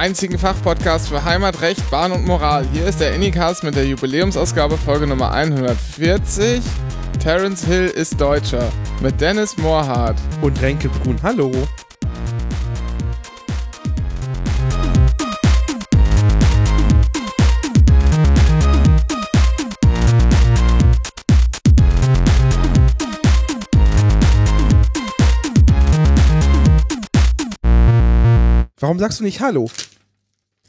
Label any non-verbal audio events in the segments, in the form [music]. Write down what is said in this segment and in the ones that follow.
einzigen Fachpodcast für Heimat, Recht, Bahn und Moral. Hier ist der Anycast mit der Jubiläumsausgabe Folge Nummer 140. Terence Hill ist Deutscher mit Dennis Moorhardt und Renke Brun. Hallo. Warum sagst du nicht Hallo?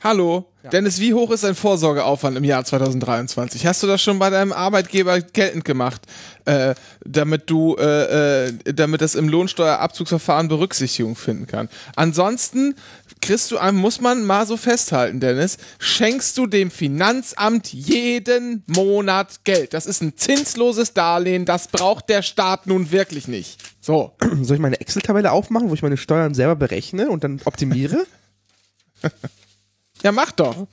Hallo. Ja. Dennis, wie hoch ist dein Vorsorgeaufwand im Jahr 2023? Hast du das schon bei deinem Arbeitgeber geltend gemacht, äh, damit du, äh, äh, damit das im Lohnsteuerabzugsverfahren Berücksichtigung finden kann? Ansonsten kriegst du, muss man mal so festhalten, Dennis, schenkst du dem Finanzamt jeden Monat Geld. Das ist ein zinsloses Darlehen, das braucht der Staat nun wirklich nicht. So. Soll ich meine Excel-Tabelle aufmachen, wo ich meine Steuern selber berechne und dann optimiere? [laughs] Ja, mach doch.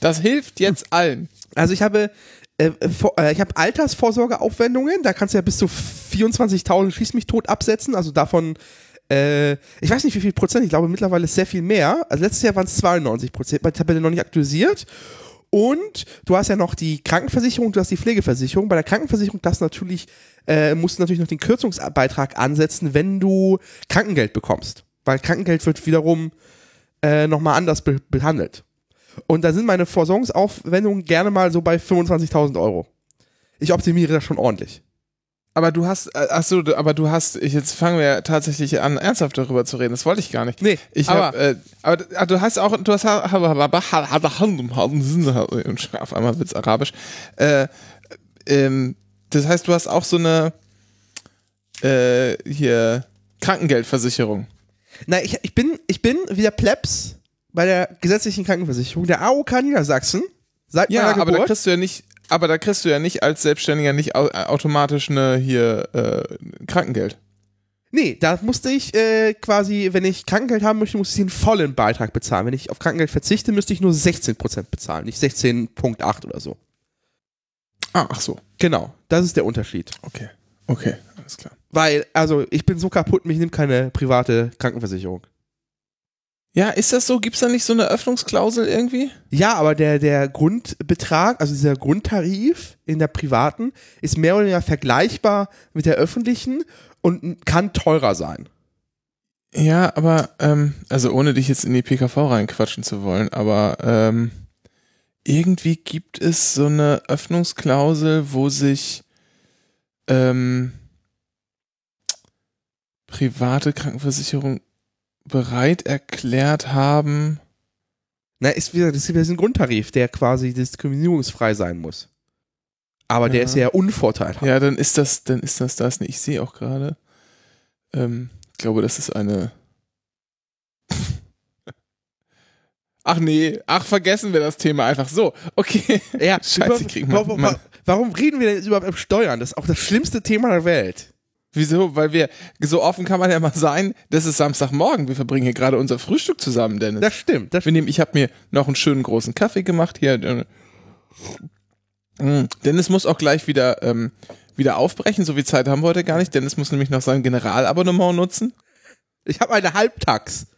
Das hilft jetzt allen. Also ich habe äh, äh, ich habe Altersvorsorgeaufwendungen, da kannst du ja bis zu 24.000 schieß mich tot absetzen, also davon äh, ich weiß nicht wie viel Prozent, ich glaube mittlerweile sehr viel mehr. Also letztes Jahr waren es 92 Prozent, bei der Tabelle noch nicht aktualisiert. Und du hast ja noch die Krankenversicherung, du hast die Pflegeversicherung. Bei der Krankenversicherung das natürlich, äh, musst du natürlich noch den Kürzungsbeitrag ansetzen, wenn du Krankengeld bekommst. Weil Krankengeld wird wiederum äh, nochmal anders be behandelt. Und da sind meine Versorgungsaufwendungen gerne mal so bei 25.000 Euro. Ich optimiere das schon ordentlich. Aber du hast, äh, achso, aber du hast, jetzt fangen wir ja tatsächlich an, ernsthaft darüber zu reden. Das wollte ich gar nicht. Nee, ich aber, hab, äh, aber ah, du hast auch, du hast, auf einmal wird's arabisch. Äh, ähm, das heißt, du hast auch so eine, äh, hier, Krankengeldversicherung. Na, ich, ich, bin, ich bin wieder Plebs bei der gesetzlichen Krankenversicherung der AOK Niedersachsen. Seit ja, aber da kriegst du ja nicht, aber da kriegst du ja nicht als Selbstständiger nicht automatisch eine hier äh, Krankengeld. Nee, da musste ich äh, quasi, wenn ich Krankengeld haben möchte, musste ich den vollen Beitrag bezahlen. Wenn ich auf Krankengeld verzichte, müsste ich nur 16% bezahlen, nicht 16,8 oder so. Ah, ach so. Genau, das ist der Unterschied. Okay, okay, alles klar. Weil, also, ich bin so kaputt, mich nimmt keine private Krankenversicherung. Ja, ist das so? Gibt es da nicht so eine Öffnungsklausel irgendwie? Ja, aber der, der Grundbetrag, also dieser Grundtarif in der privaten, ist mehr oder weniger vergleichbar mit der öffentlichen und kann teurer sein. Ja, aber, ähm, also ohne dich jetzt in die PKV reinquatschen zu wollen, aber ähm, irgendwie gibt es so eine Öffnungsklausel, wo sich ähm, private Krankenversicherung bereit erklärt haben. Na, ist wieder, das ist ein Grundtarif, der quasi diskriminierungsfrei sein muss. Aber ja. der ist ja unvorteilhaft. Ja, dann ist das, dann ist das das. Ich sehe auch gerade. Ähm, ich glaube, das ist eine. [laughs] Ach nee, ach vergessen wir das Thema einfach so. Okay. Ja, [laughs] Scheiße, kriegen wir. Warum, warum reden wir denn überhaupt über Steuern? Das ist auch das schlimmste Thema der Welt. Wieso? Weil wir, so offen kann man ja mal sein, das ist Samstagmorgen. Wir verbringen hier gerade unser Frühstück zusammen, Dennis. Das stimmt. Das wir nehmen, ich habe mir noch einen schönen großen Kaffee gemacht hier. Mm, Dennis muss auch gleich wieder, ähm, wieder aufbrechen. So viel Zeit haben wir heute gar nicht. Dennis muss nämlich noch sein Generalabonnement nutzen. Ich habe eine Halbtags.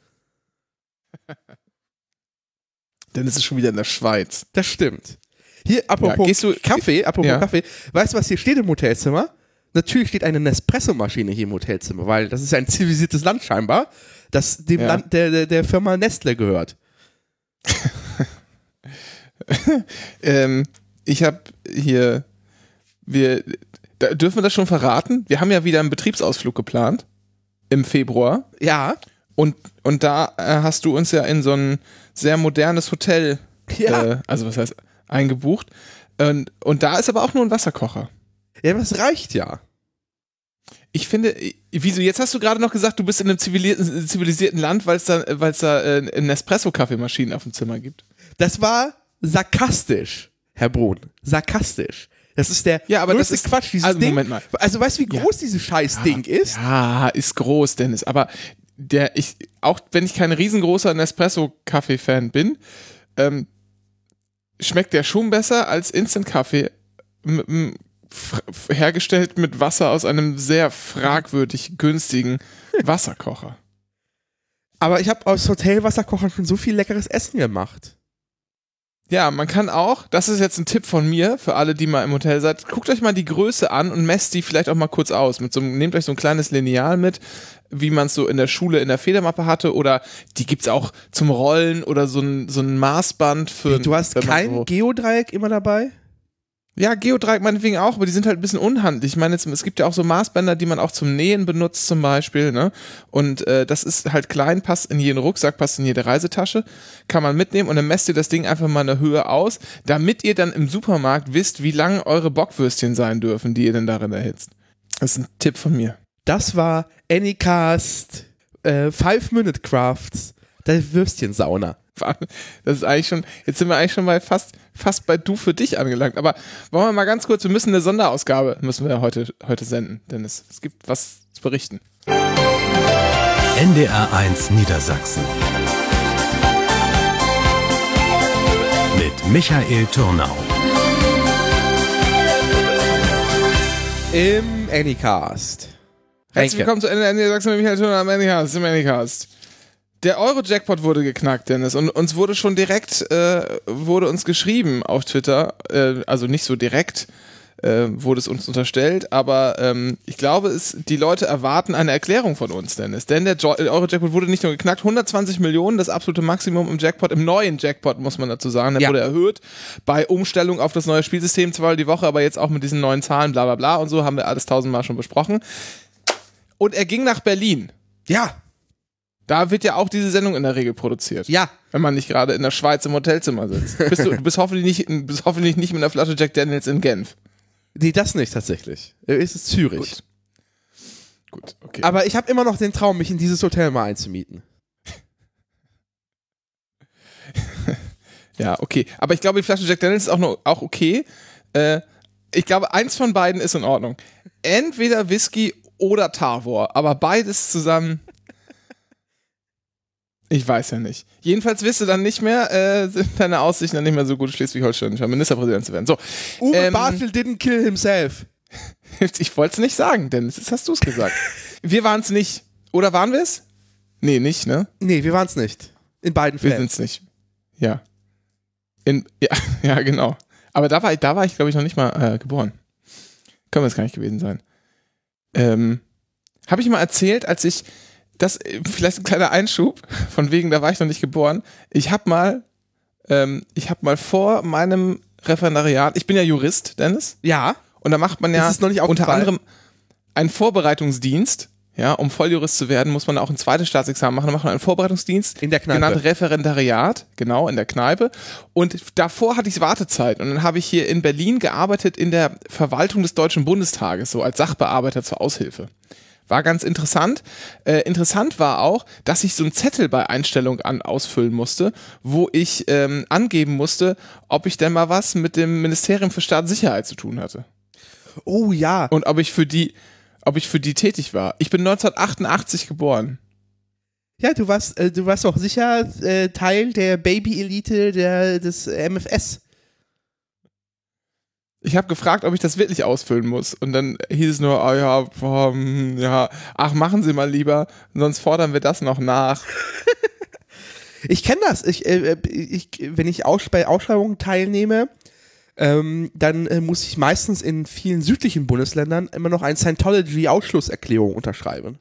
Dennis ist schon wieder in der Schweiz. Das stimmt. Hier, apropos ja, du, Kaffee, apropos ja. Kaffee. Weißt du, was hier steht im Hotelzimmer? Natürlich steht eine Nespresso-Maschine hier im Hotelzimmer, weil das ist ein zivilisiertes Land scheinbar, das dem ja. Land der, der, der Firma Nestle gehört. [laughs] ähm, ich habe hier, wir, da, dürfen wir das schon verraten? Wir haben ja wieder einen Betriebsausflug geplant im Februar. Ja. Und, und da äh, hast du uns ja in so ein sehr modernes Hotel, ja. äh, also was heißt, eingebucht. Und, und da ist aber auch nur ein Wasserkocher. Ja, das reicht ja. Ich finde, wieso, jetzt hast du gerade noch gesagt, du bist in einem zivilisierten, Land, weil es da, weil's da äh, Nespresso-Kaffeemaschinen auf dem Zimmer gibt. Das war sarkastisch, Herr Brun. Sarkastisch. Das ist der ja, aber das ist Quatsch, dieses also, Ding. Moment mal. Also weißt du, wie groß ja. dieses scheiß Ding ja, ist? Ja, ist groß, Dennis. Aber der, ich, auch wenn ich kein riesengroßer Nespresso-Kaffee-Fan bin, ähm, schmeckt der schon besser als Instant-Kaffee hergestellt mit Wasser aus einem sehr fragwürdig günstigen Wasserkocher. Aber ich habe aus Hotelwasserkochern schon so viel leckeres Essen gemacht. Ja, man kann auch, das ist jetzt ein Tipp von mir für alle, die mal im Hotel seid, guckt euch mal die Größe an und messt die vielleicht auch mal kurz aus. Mit so, einem- nehmt euch so ein kleines Lineal mit, wie man es so in der Schule in der Federmappe hatte oder die gibt's auch zum Rollen oder so ein, so ein Maßband für. Du hast kein so, Geodreieck immer dabei? Ja, Geodreieck meinetwegen auch, aber die sind halt ein bisschen unhandlich. Ich meine, es gibt ja auch so Maßbänder, die man auch zum Nähen benutzt zum Beispiel, ne? Und äh, das ist halt klein, passt in jeden Rucksack, passt in jede Reisetasche, kann man mitnehmen und dann messt ihr das Ding einfach mal in der Höhe aus, damit ihr dann im Supermarkt wisst, wie lang eure Bockwürstchen sein dürfen, die ihr denn darin erhitzt. Das ist ein Tipp von mir. Das war Anycast äh, Five Minute Crafts, der Würstchensauna. [laughs] Das ist eigentlich schon, jetzt sind wir eigentlich schon bei fast, fast bei du für dich angelangt. Aber wollen wir mal ganz kurz, wir müssen eine Sonderausgabe, müssen wir heute, heute senden, Dennis. Es gibt was zu berichten. NDR1 Niedersachsen. Mit Michael Turnau. Im Anycast. Herzlich willkommen zu Ende Ende Sachsen mit Michael Turner am Anycast, im Anycast. Der Euro-Jackpot wurde geknackt, Dennis, und uns wurde schon direkt, äh, wurde uns geschrieben auf Twitter, äh, also nicht so direkt, äh, wurde es uns unterstellt, aber ähm, ich glaube, es, die Leute erwarten eine Erklärung von uns, Dennis. Denn der Euro-Jackpot wurde nicht nur geknackt, 120 Millionen, das absolute Maximum im Jackpot, im neuen Jackpot, muss man dazu sagen. Der Ja. wurde erhöht bei Umstellung auf das neue Spielsystem, zwar die Woche, aber jetzt auch mit diesen neuen Zahlen, bla bla bla und so, haben wir alles tausendmal schon besprochen. Und er ging nach Berlin. Ja, Da wird ja auch diese Sendung in der Regel produziert. ja. Wenn man nicht gerade in der Schweiz im Hotelzimmer sitzt. Bist du, du bist hoffentlich nicht, bist hoffentlich nicht mit einer Flasche Jack Daniels in Genf. Nee, das nicht tatsächlich. Äh, Es ist Zürich. Gut. Gut, okay. Aber ich habe immer noch den Traum, mich in dieses Hotel mal einzumieten. [laughs] ja, okay. Aber ich glaube, die Flasche Jack Daniels ist auch, noch, auch okay. Äh, ich glaube, eins von beiden ist in Ordnung. Entweder Whisky oder Tavor, aber beides zusammen. Ich weiß ja nicht. Jedenfalls wirst du dann nicht mehr, äh, sind deine Aussichten dann nicht mehr so gut, schleswig-holsteinischer Ministerpräsident zu werden. So, Uwe Ähm, Bartel didn't kill himself. [laughs] Ich wollte es nicht sagen, Dennis. Jetzt hast du es gesagt. wir waren es nicht. Oder waren wir es? Nee, nicht, ne? Nee, wir waren es nicht. In beiden Wir Fällen. sind es nicht. Ja. In, ja. [laughs] Ja, genau. Aber da war ich, da war ich, glaube ich, noch nicht mal äh, geboren. Können wir es gar nicht gewesen sein. Ähm, Habe ich mal erzählt, als ich, das, äh, vielleicht ein kleiner Einschub, von wegen, da war ich noch nicht geboren. Ich habe mal, ähm, ich habe mal vor meinem Referendariat, ich bin ja Jurist, Dennis, Ja. und da macht man ja unter anderem einen Vorbereitungsdienst. Ja, um Volljurist zu werden, muss man auch ein zweites Staatsexamen machen. Da macht man einen Vorbereitungsdienst. In der Kneipe. Genannt Referendariat, genau, in der Kneipe. Und davor hatte ich Wartezeit. Und dann habe ich hier in Berlin gearbeitet in der Verwaltung des Deutschen Bundestages, so als Sachbearbeiter zur Aushilfe. War ganz interessant. Äh, interessant war auch, dass ich so einen Zettel bei Einstellung an ausfüllen musste, wo ich ähm, angeben musste, ob ich denn mal was mit dem Ministerium für Staatssicherheit zu tun hatte Oh ja. und ob ich für die, ob ich für die tätig war. Ich bin 1988 geboren. Ja, du warst, äh, du warst auch sicher äh, Teil der Baby-Elite der, des MFS. Ich habe gefragt, ob ich das wirklich ausfüllen muss. Und dann hieß es nur, oh ja, boah, hm, ja, ach, machen Sie mal lieber, sonst fordern wir das noch nach. [laughs] Ich kenne das. Ich, äh, äh, ich, wenn ich aus, bei Ausschreibungen teilnehme, ähm, dann äh, muss ich meistens in vielen südlichen Bundesländern immer noch eine Scientology-Ausschlusserklärung unterschreiben.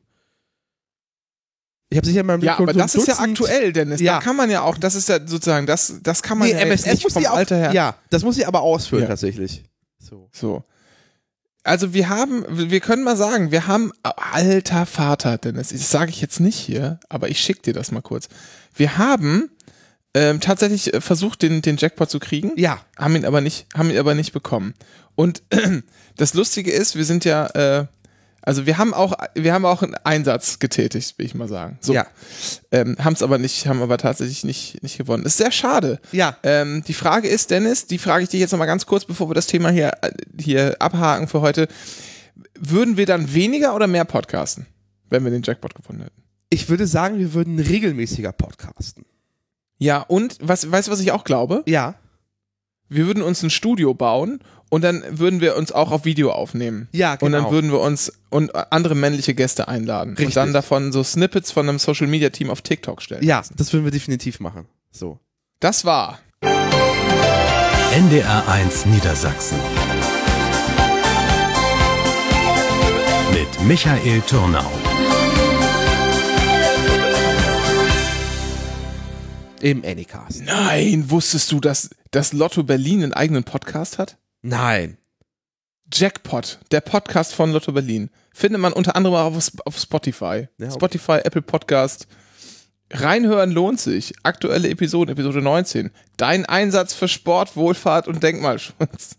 Ich habe sicher in meinem Ja, Leben aber so das ist ja Dutzend- aktuell, Dennis. Ja. Da kann man ja auch, das ist ja sozusagen, das, das kann man Nee, ja jetzt MSS nicht muss vom die auch, Alter her. Ja, das muss ich aber ausfüllen Ja. tatsächlich. So. So. Also wir haben, wir können mal sagen, wir haben, alter Vater, Dennis, das sage ich jetzt nicht hier, aber ich schicke dir das mal kurz. Wir haben ähm, tatsächlich äh, versucht, den, den Jackpot zu kriegen, Ja. haben ihn aber nicht, haben ihn aber nicht bekommen. Und [clears throat] das Lustige ist, wir sind ja, äh, also wir haben auch, wir haben auch einen Einsatz getätigt, will ich mal sagen. So, Ja. ähm, haben es aber nicht, haben aber tatsächlich nicht, nicht gewonnen. Ist sehr schade. Ja. Ähm, die Frage ist, Dennis, die frage ich dich jetzt nochmal ganz kurz, bevor wir das Thema hier, äh, hier abhaken für heute. Würden wir dann weniger oder mehr podcasten, wenn wir den Jackpot gewonnen hätten? Ich würde sagen, wir würden regelmäßiger podcasten. Ja, und was, weißt du, was ich auch glaube? Ja. Wir würden uns ein Studio bauen und dann würden wir uns auch auf Video aufnehmen. Ja, Und dann genau. würden wir uns und andere männliche Gäste einladen. Richtig. Und dann davon so Snippets von einem Social Media Team auf TikTok stellen. Ja, das würden wir definitiv machen. So. Das war NDR1 Niedersachsen. Mit Michael Turnau. Im Anycast. Nein, wusstest du, dass das Lotto Berlin einen eigenen Podcast hat? Nein. Jackpot, der Podcast von Lotto Berlin. Findet man unter anderem auch auf, auf Spotify. Ja, okay. Spotify, Apple Podcast. Reinhören lohnt sich. Aktuelle Episoden, Episode 19. Dein Einsatz für Sport, Wohlfahrt und Denkmalschutz.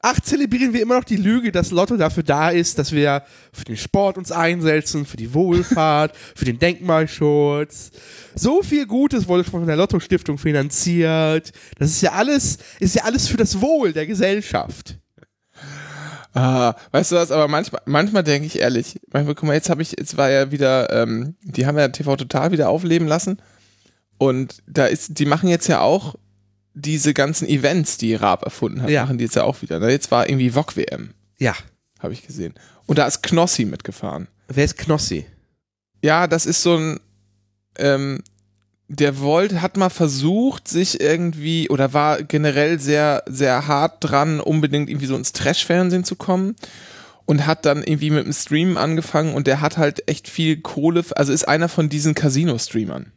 Ach, zelebrieren wir immer noch die Lüge, dass Lotto dafür da ist, dass wir für den Sport uns einsetzen, für die Wohlfahrt, [laughs] für den Denkmalschutz. So viel Gutes wurde von der Lotto-Stiftung finanziert. Das ist ja alles, ist ja alles für das Wohl der Gesellschaft. Ah, weißt du was, aber manchmal, manchmal denke ich ehrlich, manchmal, guck mal, jetzt habe ich, jetzt war ja wieder, ähm, die haben ja TV Total wieder aufleben lassen und da ist, die machen jetzt ja auch diese ganzen Events, die Raab erfunden hat, Ja. machen die jetzt ja auch wieder. Ne? Jetzt war irgendwie VOG WM, Ja. habe ich gesehen. Und da ist Knossi mitgefahren. Wer ist Knossi? Ja, das ist so ein, ähm, der wollte, hat mal versucht, sich irgendwie, oder war generell sehr, sehr hart dran, unbedingt irgendwie so ins Trash-Fernsehen zu kommen. Und hat dann irgendwie mit dem Streamen angefangen und der hat halt echt viel Kohle, also ist einer von diesen Casino-Streamern.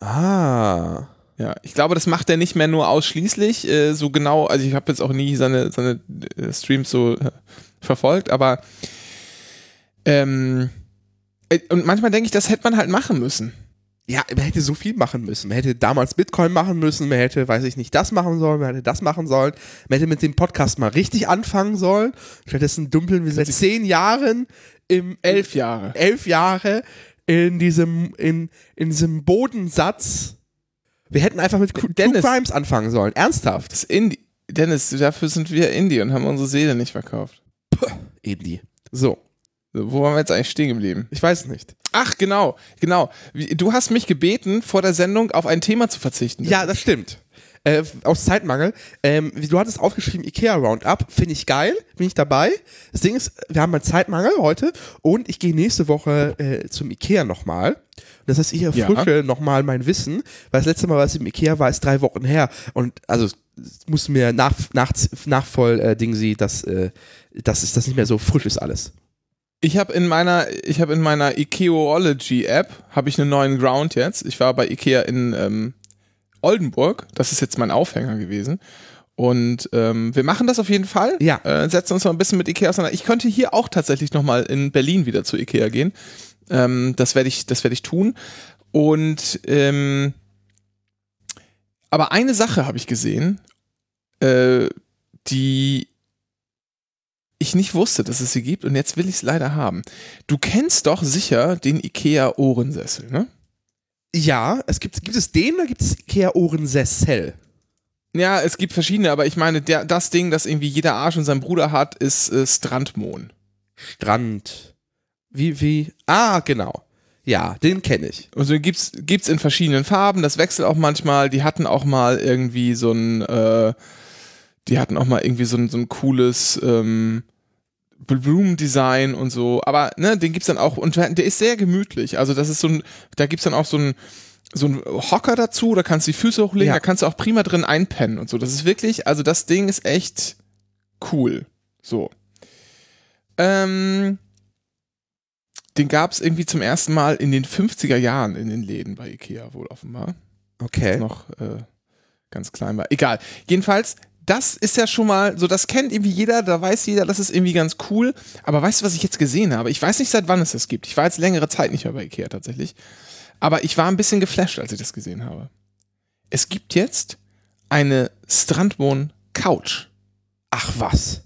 Ah. Ja, ich glaube, das macht er nicht mehr nur ausschließlich, äh, so genau, also ich habe jetzt auch nie seine, seine äh, Streams so äh, verfolgt, aber ähm, äh, und manchmal denke ich, das hätte man halt machen müssen. Ja, man hätte so viel machen müssen. Man hätte damals Bitcoin machen müssen, man hätte, weiß ich nicht, das machen sollen, man hätte das machen sollen. Man hätte mit dem Podcast mal richtig anfangen sollen. Stattdessen dümpeln wir seit zehn Jahren im Elf Jahre. elf Jahre in diesem, in, in diesem Bodensatz. Wir hätten einfach mit True Dennis. Crimes anfangen sollen. Ernsthaft. Das Indie. Dennis, dafür sind wir Indie und haben unsere Seele nicht verkauft. Eben die. So. Wo waren wir jetzt eigentlich stehen geblieben? Ich weiß es nicht. Ach, genau, genau. Du hast mich gebeten, vor der Sendung auf ein Thema zu verzichten. Ja, das stimmt. Äh, aus Zeitmangel. Ähm, du hattest aufgeschrieben, Ikea Roundup. Finde ich geil. Bin ich dabei. Das Ding ist, wir haben einen Zeitmangel heute und ich gehe nächste Woche äh, zum Ikea nochmal. Das heißt, ich erfrische nochmal mein Wissen, weil das letzte Mal, was ich im Ikea war, ist drei Wochen her. Und also muss mir nach, nach, nachvoll äh, Ding sie, dass, äh, dass das nicht mehr so frisch ist alles. Ich habe in meiner, ich habe in meiner Ikeology App habe ich einen neuen Ground jetzt. Ich war bei Ikea in ähm, Oldenburg. Das ist jetzt mein Aufhänger gewesen. Und ähm, wir machen das auf jeden Fall. Ja. Äh, setzen uns mal ein bisschen mit Ikea auseinander. Ich könnte hier auch tatsächlich nochmal in Berlin wieder zu Ikea gehen. Ähm, das werde ich, das werde ich tun. Und ähm, aber eine Sache habe ich gesehen, äh, die ich nicht wusste, dass es sie gibt und jetzt will ich es leider haben. Du kennst doch sicher den Ikea Ohrensessel, ne? Ja, es gibt, gibt es den oder gibt es Ikea Ohrensessel? Ja, es gibt verschiedene, aber ich meine, der, das Ding, das irgendwie jeder Arsch und sein Bruder hat, ist äh, Strandmohn. Strand. Wie, wie? Ah, genau. Ja, den kenne ich. Also gibt's gibt's in verschiedenen Farben, das wechselt auch manchmal. Die hatten auch mal irgendwie so ein, äh, die hatten auch mal irgendwie so ein, so ein cooles ähm, Blumendesign und so. Aber ne, den gibt's dann auch und der ist sehr gemütlich. Also das ist so ein, da gibt's dann auch so ein so ein Hocker dazu, da kannst du die Füße hochlegen, Ja. da kannst du auch prima drin einpennen und so. Das ist wirklich, also das Ding ist echt cool. So. Ähm, den gab es irgendwie zum ersten Mal in den 50er Jahren in den Läden bei Ikea, wohl offenbar. Okay. Noch äh, ganz klein war. Egal. Jedenfalls, das ist ja schon mal, so das kennt irgendwie jeder, da weiß jeder, das ist irgendwie ganz cool. Aber weißt du, was ich jetzt gesehen habe? Ich weiß nicht, seit wann es das gibt. Ich war jetzt längere Zeit nicht mehr bei Ikea tatsächlich. Aber ich war ein bisschen geflasht, als ich das gesehen habe. Es gibt jetzt eine Strandwohn Couch. Ach was.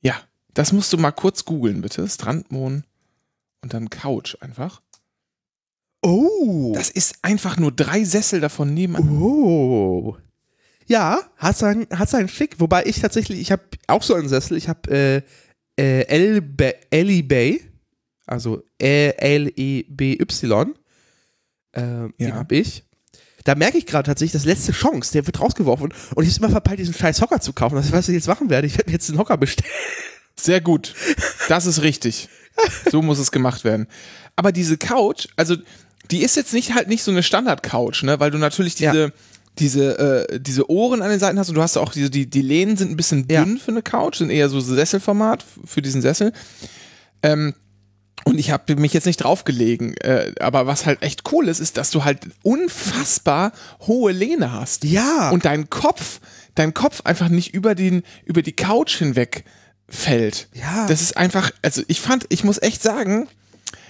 Ja, das musst du mal kurz googeln, bitte. Strandwohn und dann Couch einfach. Oh. Das ist einfach nur drei Sessel davon nebenan. Oh. Ja, hat sein, hat sein Schick. Wobei ich tatsächlich, ich habe auch so einen Sessel. Ich habe äh, äh, Elbe- Ellie Bay, also E L-E-B-Y. Den Ja. habe ich. da merke ich gerade tatsächlich, das letzte Chance, der wird rausgeworfen und ich habe immer verpeilt, diesen scheiß Hocker zu kaufen. Das ist, was ich jetzt machen werde. Ich werde mir jetzt einen Hocker bestellen. Sehr gut. Das ist richtig. So muss es gemacht werden. Aber diese Couch, also die ist jetzt nicht halt nicht so eine Standard-Couch, ne? Weil du natürlich diese, Ja. Diese, äh, diese Ohren an den Seiten hast und du hast auch diese, die, die Lehnen sind ein bisschen dünn Ja. für eine Couch, sind eher so Sesselformat für diesen Sessel. Ähm, und ich habe mich jetzt nicht draufgelegen, äh, aber was halt echt cool ist, ist, dass du halt unfassbar hohe Lehne hast. Ja. Und dein Kopf, dein Kopf einfach nicht über den, über die Couch hinweg fällt. Ja. Das ist einfach, also ich fand, ich muss echt sagen,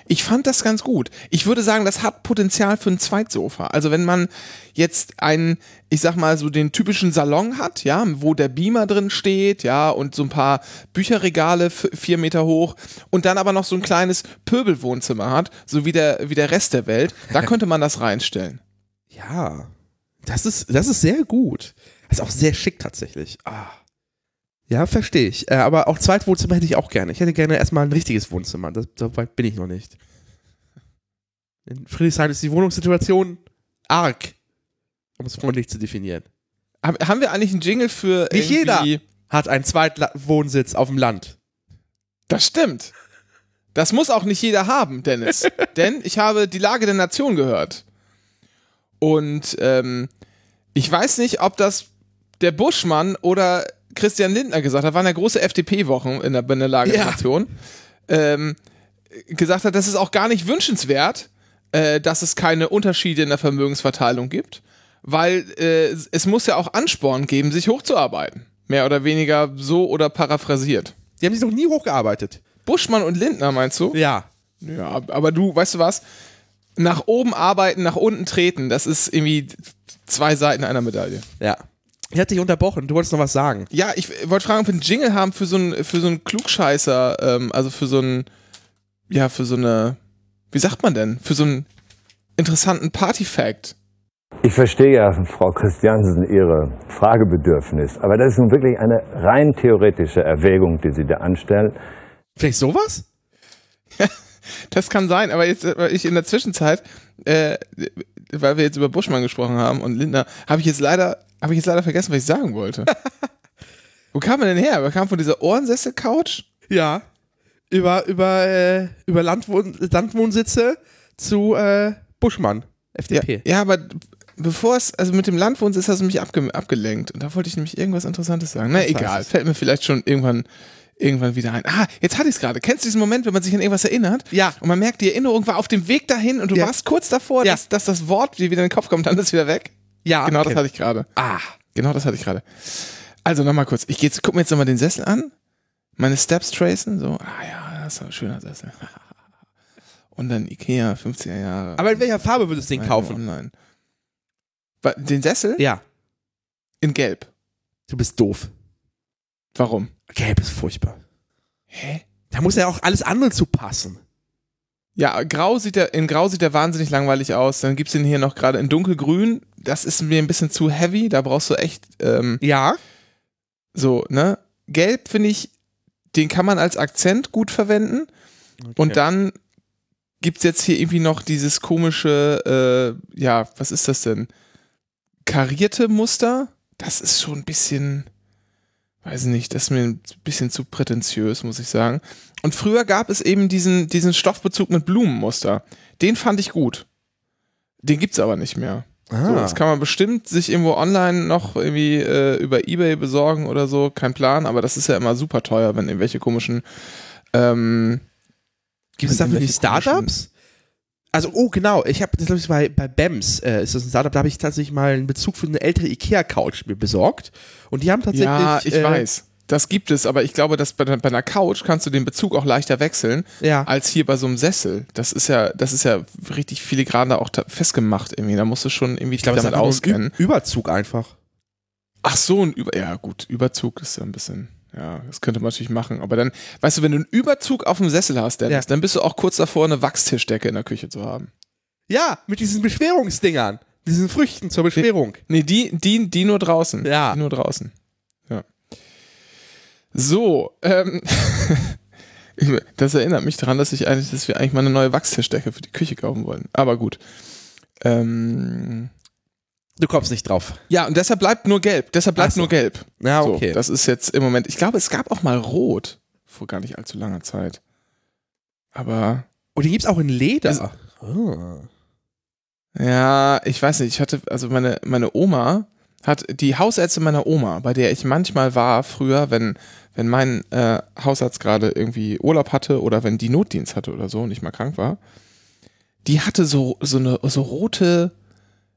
ich fand das ganz gut. Ich würde sagen, das hat Potenzial für ein Zweitsofa. Also wenn man jetzt einen, ich sag mal so den typischen Salon hat, ja, wo der Beamer drin steht, ja, und so ein paar Bücherregale vier Meter hoch und dann aber noch so ein kleines Pöbelwohnzimmer hat, so wie der, wie der Rest der Welt, da [laughs] könnte man das reinstellen. Ja. Das ist, das ist sehr gut. Das ist auch sehr schick tatsächlich. Ah. Ja, verstehe ich. Äh, aber auch Zweitwohnzimmer hätte ich auch gerne. Ich hätte gerne erstmal ein richtiges Wohnzimmer. Das, so weit bin ich noch nicht. In Friedrichshain ist die Wohnungssituation arg. Um es freundlich zu definieren. Hab, haben wir eigentlich einen Jingle für Nicht irgendwie- Hat einen Zweitwohnsitz auf dem Land. Das stimmt. Das muss auch nicht jeder haben, Dennis. [laughs] Denn ich habe die Lage der Nation gehört. Und ähm, ich weiß nicht, ob das der Buschmann oder Christian Lindner gesagt hat, waren ja große FDP-Wochen in der, der Ja. Ähm, gesagt hat, das ist auch gar nicht wünschenswert, äh, dass es keine Unterschiede in der Vermögensverteilung gibt, weil äh, es muss ja auch Ansporn geben, sich hochzuarbeiten. Mehr oder weniger so oder paraphrasiert. Die haben sich noch nie hochgearbeitet. Buschmann und Lindner, meinst du? Ja. Ja, aber du, weißt du was? Nach oben arbeiten, nach unten treten, das ist irgendwie zwei Seiten einer Medaille. Ja. Ich hatte dich unterbrochen. Du wolltest noch was sagen. Ja, ich wollte fragen, ob wir einen Jingle haben für so einen, für so einen Klugscheißer, ähm, also für so einen, ja, für so eine, wie sagt man denn? Für so einen interessanten Party-Fact. Ich verstehe ja, Frau Christiansen, Ihre Fragebedürfnis, aber das ist nun wirklich eine rein theoretische Erwägung, die Sie da anstellen. Vielleicht sowas? Das kann sein, aber jetzt, äh, ich in der Zwischenzeit, äh, weil wir jetzt über Buschmann gesprochen haben und Lindner, habe ich jetzt leider, habe ich jetzt leider vergessen, was ich sagen wollte. [laughs] Wo kam er denn her? Er kam von dieser Ohrensessel-Couch? Ja. Über, über, äh, über Landwohn Landwohnsitze zu äh, Buschmann, Ja, FDP. ja, aber bevor es, also mit dem Landwohnsitz hast du mich abge abgelenkt. Und da wollte ich nämlich irgendwas Interessantes sagen. Na egal, fällt mir vielleicht schon irgendwann, irgendwann wieder ein. Ah, jetzt hatte ich es gerade. Kennst du diesen Moment, wenn man sich an irgendwas erinnert? Ja. Und man merkt, die Erinnerung war auf dem Weg dahin und du Ja. warst kurz davor, Ja. dass, dass das Wort dir wieder in den Kopf kommt, dann ist es wieder weg. Ja, Genau das okay. hatte ich gerade. Ah. Genau das hatte ich gerade. Also nochmal kurz. Ich jetzt, guck mir jetzt nochmal den Sessel an. Meine Steps tracen. So, ah ja, das ist ein schöner Sessel. [laughs] Und dann Ikea, 50er Jahre. Aber in welcher Farbe würdest du den kaufen? Online. Wa- Den Sessel? Ja. In Gelb. Du bist doof. Warum? Gelb ist furchtbar. Hä? Da muss ja auch alles andere zu passen. Ja, grau sieht der, in Grau sieht der wahnsinnig langweilig aus. Dann gibt's den hier noch gerade in dunkelgrün. Das ist mir ein bisschen zu heavy. Da brauchst du echt, ähm, Ja. so, ne? Gelb finde ich, den kann man als Akzent gut verwenden. Und dann gibt's jetzt hier irgendwie noch dieses komische, äh, ja, was ist das denn? Karierte Muster? Das ist schon ein bisschen, weiß nicht, das ist mir ein bisschen zu prätentiös, muss ich sagen. Und früher gab es eben diesen, diesen Stoffbezug mit Blumenmuster. Den fand ich gut. Den gibt's aber nicht mehr. So, Ah. das kann man bestimmt sich irgendwo online noch irgendwie äh, über Ebay besorgen oder so, kein Plan, aber das ist ja immer super teuer, wenn irgendwelche komischen ähm, Gibt es dafür Welche nicht Startups? Also, oh, genau. Ich habe, das glaube ich, bei, bei BEMS, äh, ist das ein Startup, da habe ich tatsächlich mal einen Bezug für eine ältere IKEA-Couch mir besorgt. Und die haben tatsächlich. Ja, ich äh, weiß. Das gibt es, aber ich glaube, dass bei, bei einer Couch kannst du den Bezug auch leichter wechseln Ja. als hier bei so einem Sessel. Das ist ja, das ist ja richtig filigran da auch festgemacht irgendwie. Da musst du schon irgendwie Ich ist damit ein auskennen. Ü Überzug einfach. Ach so, ein Über, ja gut, Überzug ist ja ein bisschen, ja, das könnte man natürlich machen. Aber dann, weißt du, wenn du einen Überzug auf dem Sessel hast, Dennis, Ja. dann bist du auch kurz davor, eine Wachstischdecke in der Küche zu haben. Ja, mit diesen Beschwerungsdingern. Diesen Früchten zur Beschwerung. Nee, die, die, die nur draußen. Ja. Die nur draußen. So, ähm, [laughs] das erinnert mich daran, dass ich eigentlich, dass wir eigentlich mal eine neue Wachstischdecke für die Küche kaufen wollen. Aber gut. Ähm, Du kommst nicht drauf. Ja, und deshalb bleibt nur gelb. Deshalb bleibt so. nur gelb. Ja, So, okay. das ist jetzt im Moment. Ich glaube, es gab auch mal rot. Vor gar nicht allzu langer Zeit. Aber Und die gibt's auch in Leder. Es- Ah. ja, ich weiß nicht. Ich hatte, also meine, meine Oma hat die Hausärztin meiner Oma, bei der ich manchmal war früher, wenn, wenn mein äh, Hausarzt gerade irgendwie Urlaub hatte oder wenn die Notdienst hatte oder so und ich mal krank war, die hatte so, so eine, so rote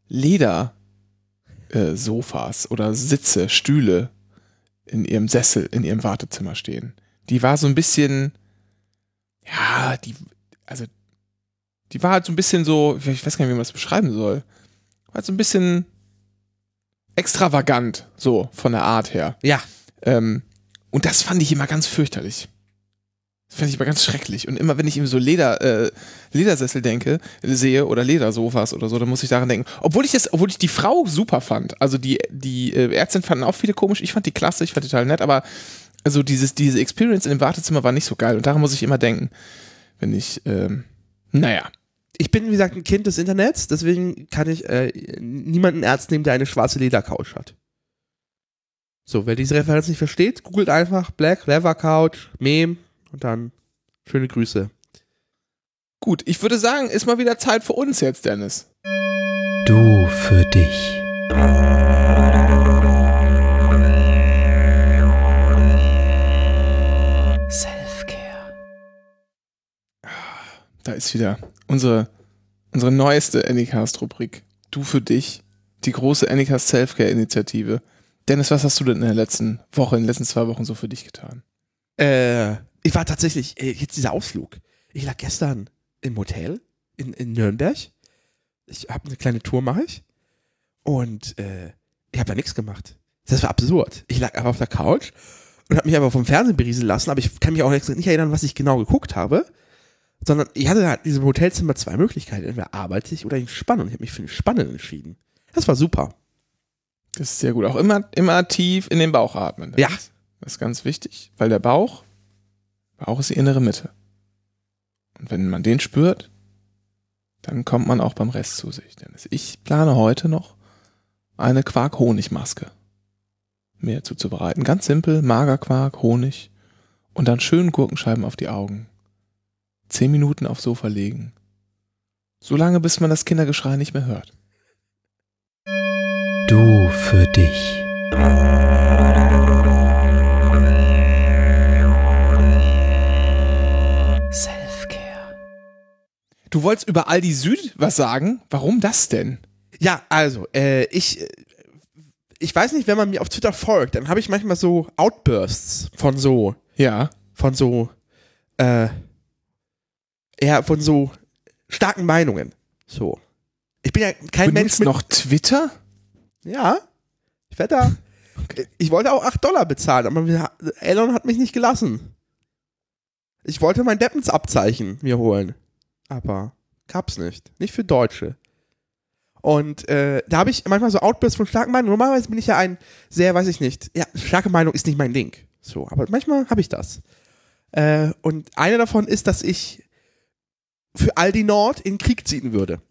Leder äh, Sofas oder Sitze, Stühle in ihrem Sessel, in ihrem Wartezimmer stehen. Die war so ein bisschen, ja, die, also, die war halt so ein bisschen so, ich weiß gar nicht, wie man das beschreiben soll. War halt so ein bisschen extravagant, so von der Art her. Ja. Ähm, und das fand ich immer ganz fürchterlich. Das fand ich immer ganz schrecklich. Und immer wenn ich eben so Leder, äh, Ledersessel denke, sehe oder Ledersofas oder so, dann muss ich daran denken. Obwohl ich das, obwohl ich die Frau super fand. Also die, die äh, Ärztin fanden auch viele komisch. Ich fand die klasse, ich fand die total nett, aber also dieses, diese Experience in dem Wartezimmer war nicht so geil. Und daran muss ich immer denken, wenn ich, ähm, naja. Ich bin, wie gesagt, ein Kind des Internets, deswegen kann ich äh, niemanden ernst nehmen, der eine schwarze Ledercouch hat. So, wer diese Referenz nicht versteht, googelt einfach Black Leather Couch, Meme und dann schöne Grüße. Gut, ich würde sagen, ist mal wieder Zeit für uns jetzt, Dennis. Du für dich. Self-Care. Da ist wieder unsere, unsere neueste Anycast-Rubrik. Du für dich. Die große Anycast Selfcare-Initiative. Dennis, was hast du denn in der letzten Woche, in den letzten zwei Wochen so für dich getan? Äh, ich war tatsächlich, äh, jetzt dieser Ausflug. Ich lag gestern im Hotel in, in Nürnberg. Ich habe eine kleine Tour, mache ich. Und äh, ich habe da nichts gemacht. Das war absurd. Ich lag einfach auf der Couch und habe mich aber vom Fernsehen berieseln lassen, aber ich kann mich auch nicht erinnern, was ich genau geguckt habe. Sondern ich hatte halt in diesem Hotelzimmer zwei Möglichkeiten. Entweder arbeite ich oder entspannen. Und ich habe mich für Entspannen entschieden. Das war super. Das ist sehr gut. Auch immer, immer tief in den Bauch atmen. Ja. Das ist ganz wichtig, weil der Bauch, Bauch ist die innere Mitte. Und wenn man den spürt, dann kommt man auch beim Rest zu sich. Dennis, ich plane heute noch eine Quark-Honig-Maske mir zuzubereiten. Ganz simpel, Magerquark, Honig und dann schön Gurkenscheiben auf die Augen. Zehn Minuten aufs Sofa legen. So lange, bis man das Kindergeschrei nicht mehr hört. Du für dich. Self-Care. Du wolltest über Aldi Süd was sagen? Warum das denn? Ja, also, äh, ich, äh, ich weiß nicht, wenn man mir auf Twitter folgt, dann habe ich manchmal so Outbursts von so, Ja. von so, äh, ja, von so starken Meinungen. So. Ich bin ja kein Mensch Benutzt mit. noch Twitter? Ja, ich werde da. Ich wollte auch 8 Dollar bezahlen, aber Elon hat mich nicht gelassen. Ich wollte mein Deppensabzeichen mir holen. Aber gab's nicht. Nicht für Deutsche. Und äh, da habe ich manchmal so Outbursts von starken Meinungen. Normalerweise bin ich ja ein sehr, weiß ich nicht, ja, starke Meinung ist nicht mein Ding. So, aber manchmal habe ich das. Äh, und eine davon ist, dass ich für Aldi Nord in Krieg ziehen würde.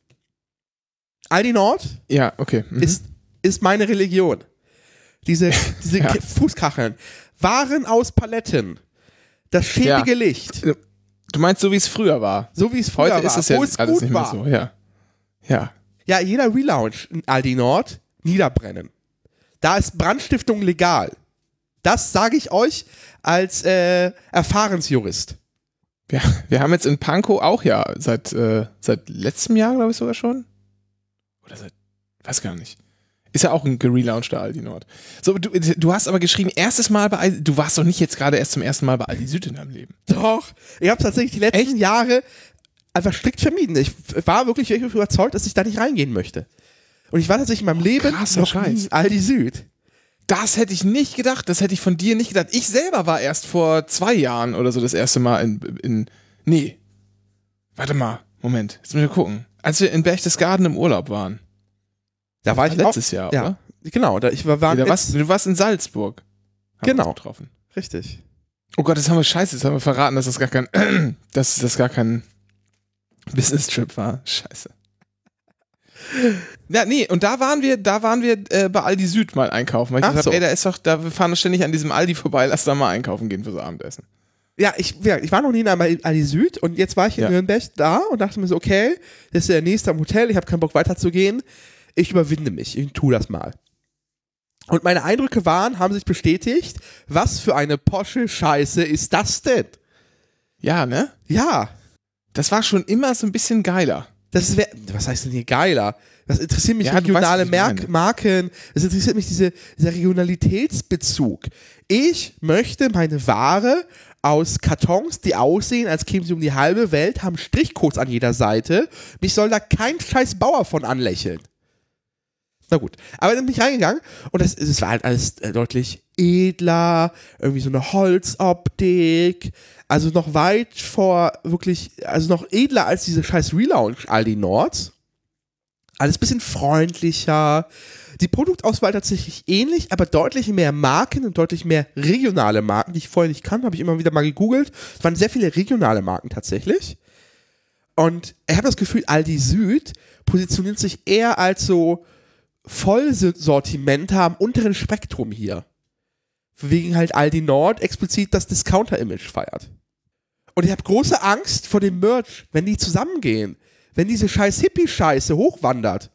Aldi Nord Ja, okay. Mhm. ist, ist meine Religion. Diese, [laughs] diese Ja. Fußkacheln. Waren aus Paletten. Das schäbige Ja. Licht. du meinst so, wie es früher war. So wie es früher Heute war. ist es ja es alles gut nicht mehr war. so. Ja. Ja. Ja, jeder Relaunch in Aldi Nord niederbrennen. Da ist Brandstiftung legal. Das sage ich euch als äh, Erfahrensjurist. Wir, wir haben jetzt in Pankow auch ja seit, äh, seit letztem Jahr, glaube ich sogar schon. Oder seit, weiß gar nicht. Ist ja auch ein gelaunchter Aldi Nord. So, du, du hast aber geschrieben, erstes Mal bei Aldi, du warst doch nicht jetzt gerade erst zum ersten Mal bei Aldi Süd in deinem Leben. Doch. Ich habe tatsächlich die letzten Jahre einfach strikt vermieden. Ich war wirklich, wirklich überzeugt, dass ich da nicht reingehen möchte. Und ich war tatsächlich in meinem Leben krasser noch Scheiß. in Aldi Süd. Das hätte ich nicht gedacht. Das hätte ich von dir nicht gedacht. Ich selber war erst vor zwei Jahren oder so das erste Mal in, in nee. Warte mal. Moment. Jetzt müssen wir gucken. Als wir in Berchtesgaden im Urlaub waren. Da war ich letztes auch, Jahr, ja, oder? Genau, da, ich war, war da jetzt- warst, du warst in Salzburg. Wir Genau. getroffen. richtig. Oh Gott, jetzt haben wir Scheiße, jetzt haben wir verraten, dass das gar kein, [clears throat] dass das gar kein Business Trip war. Scheiße. Ja, nee, und da waren wir, da waren wir äh, bei Aldi Süd mal einkaufen. Weil ich Ach gesagt so. ey, da ist doch, da wir fahren ständig an diesem Aldi vorbei, lass da mal einkaufen gehen fürs Abendessen. Ja, ich, ja, ich war noch nie in Aldi Süd und jetzt war ich in Ja. Nürnberg da und dachte mir so, okay, das ist der nächste am Hotel, ich habe keinen Bock weiterzugehen. Ich überwinde mich, ich tu das mal. Und meine Eindrücke waren, haben sich bestätigt, was für eine Posche Scheiße ist das denn? Ja, ne? Ja, Das war schon immer so ein bisschen geiler. das wäre, was heißt denn hier geiler? Das interessiert mich Ja, regionale weißt. Marken, es interessiert mich diese, dieser Regionalitätsbezug. Ich möchte meine Ware aus Kartons, die aussehen, als kämen sie um die halbe Welt, haben Strichcodes an jeder Seite. Mich soll da kein scheiß Bauer von anlächeln. Na gut, aber dann bin ich reingegangen und das, das war halt alles äh, deutlich edler, irgendwie so eine Holzoptik, also noch weit vor wirklich, also noch edler als diese scheiß Relaunch Aldi Nords. Alles bisschen freundlicher. Die Produktauswahl tatsächlich ähnlich, aber deutlich mehr Marken und deutlich mehr regionale Marken, die ich vorher nicht kannte, habe ich immer wieder mal gegoogelt. Es waren sehr viele regionale Marken tatsächlich. Und ich habe das Gefühl, Aldi Süd positioniert sich eher als so Vollsortimenter am unteren Spektrum hier. Wegen halt Aldi Nord explizit das Discounter-Image feiert. Und ich habe große Angst vor dem Merch, wenn die zusammengehen. Wenn diese scheiß Hippie-Scheiße hochwandert.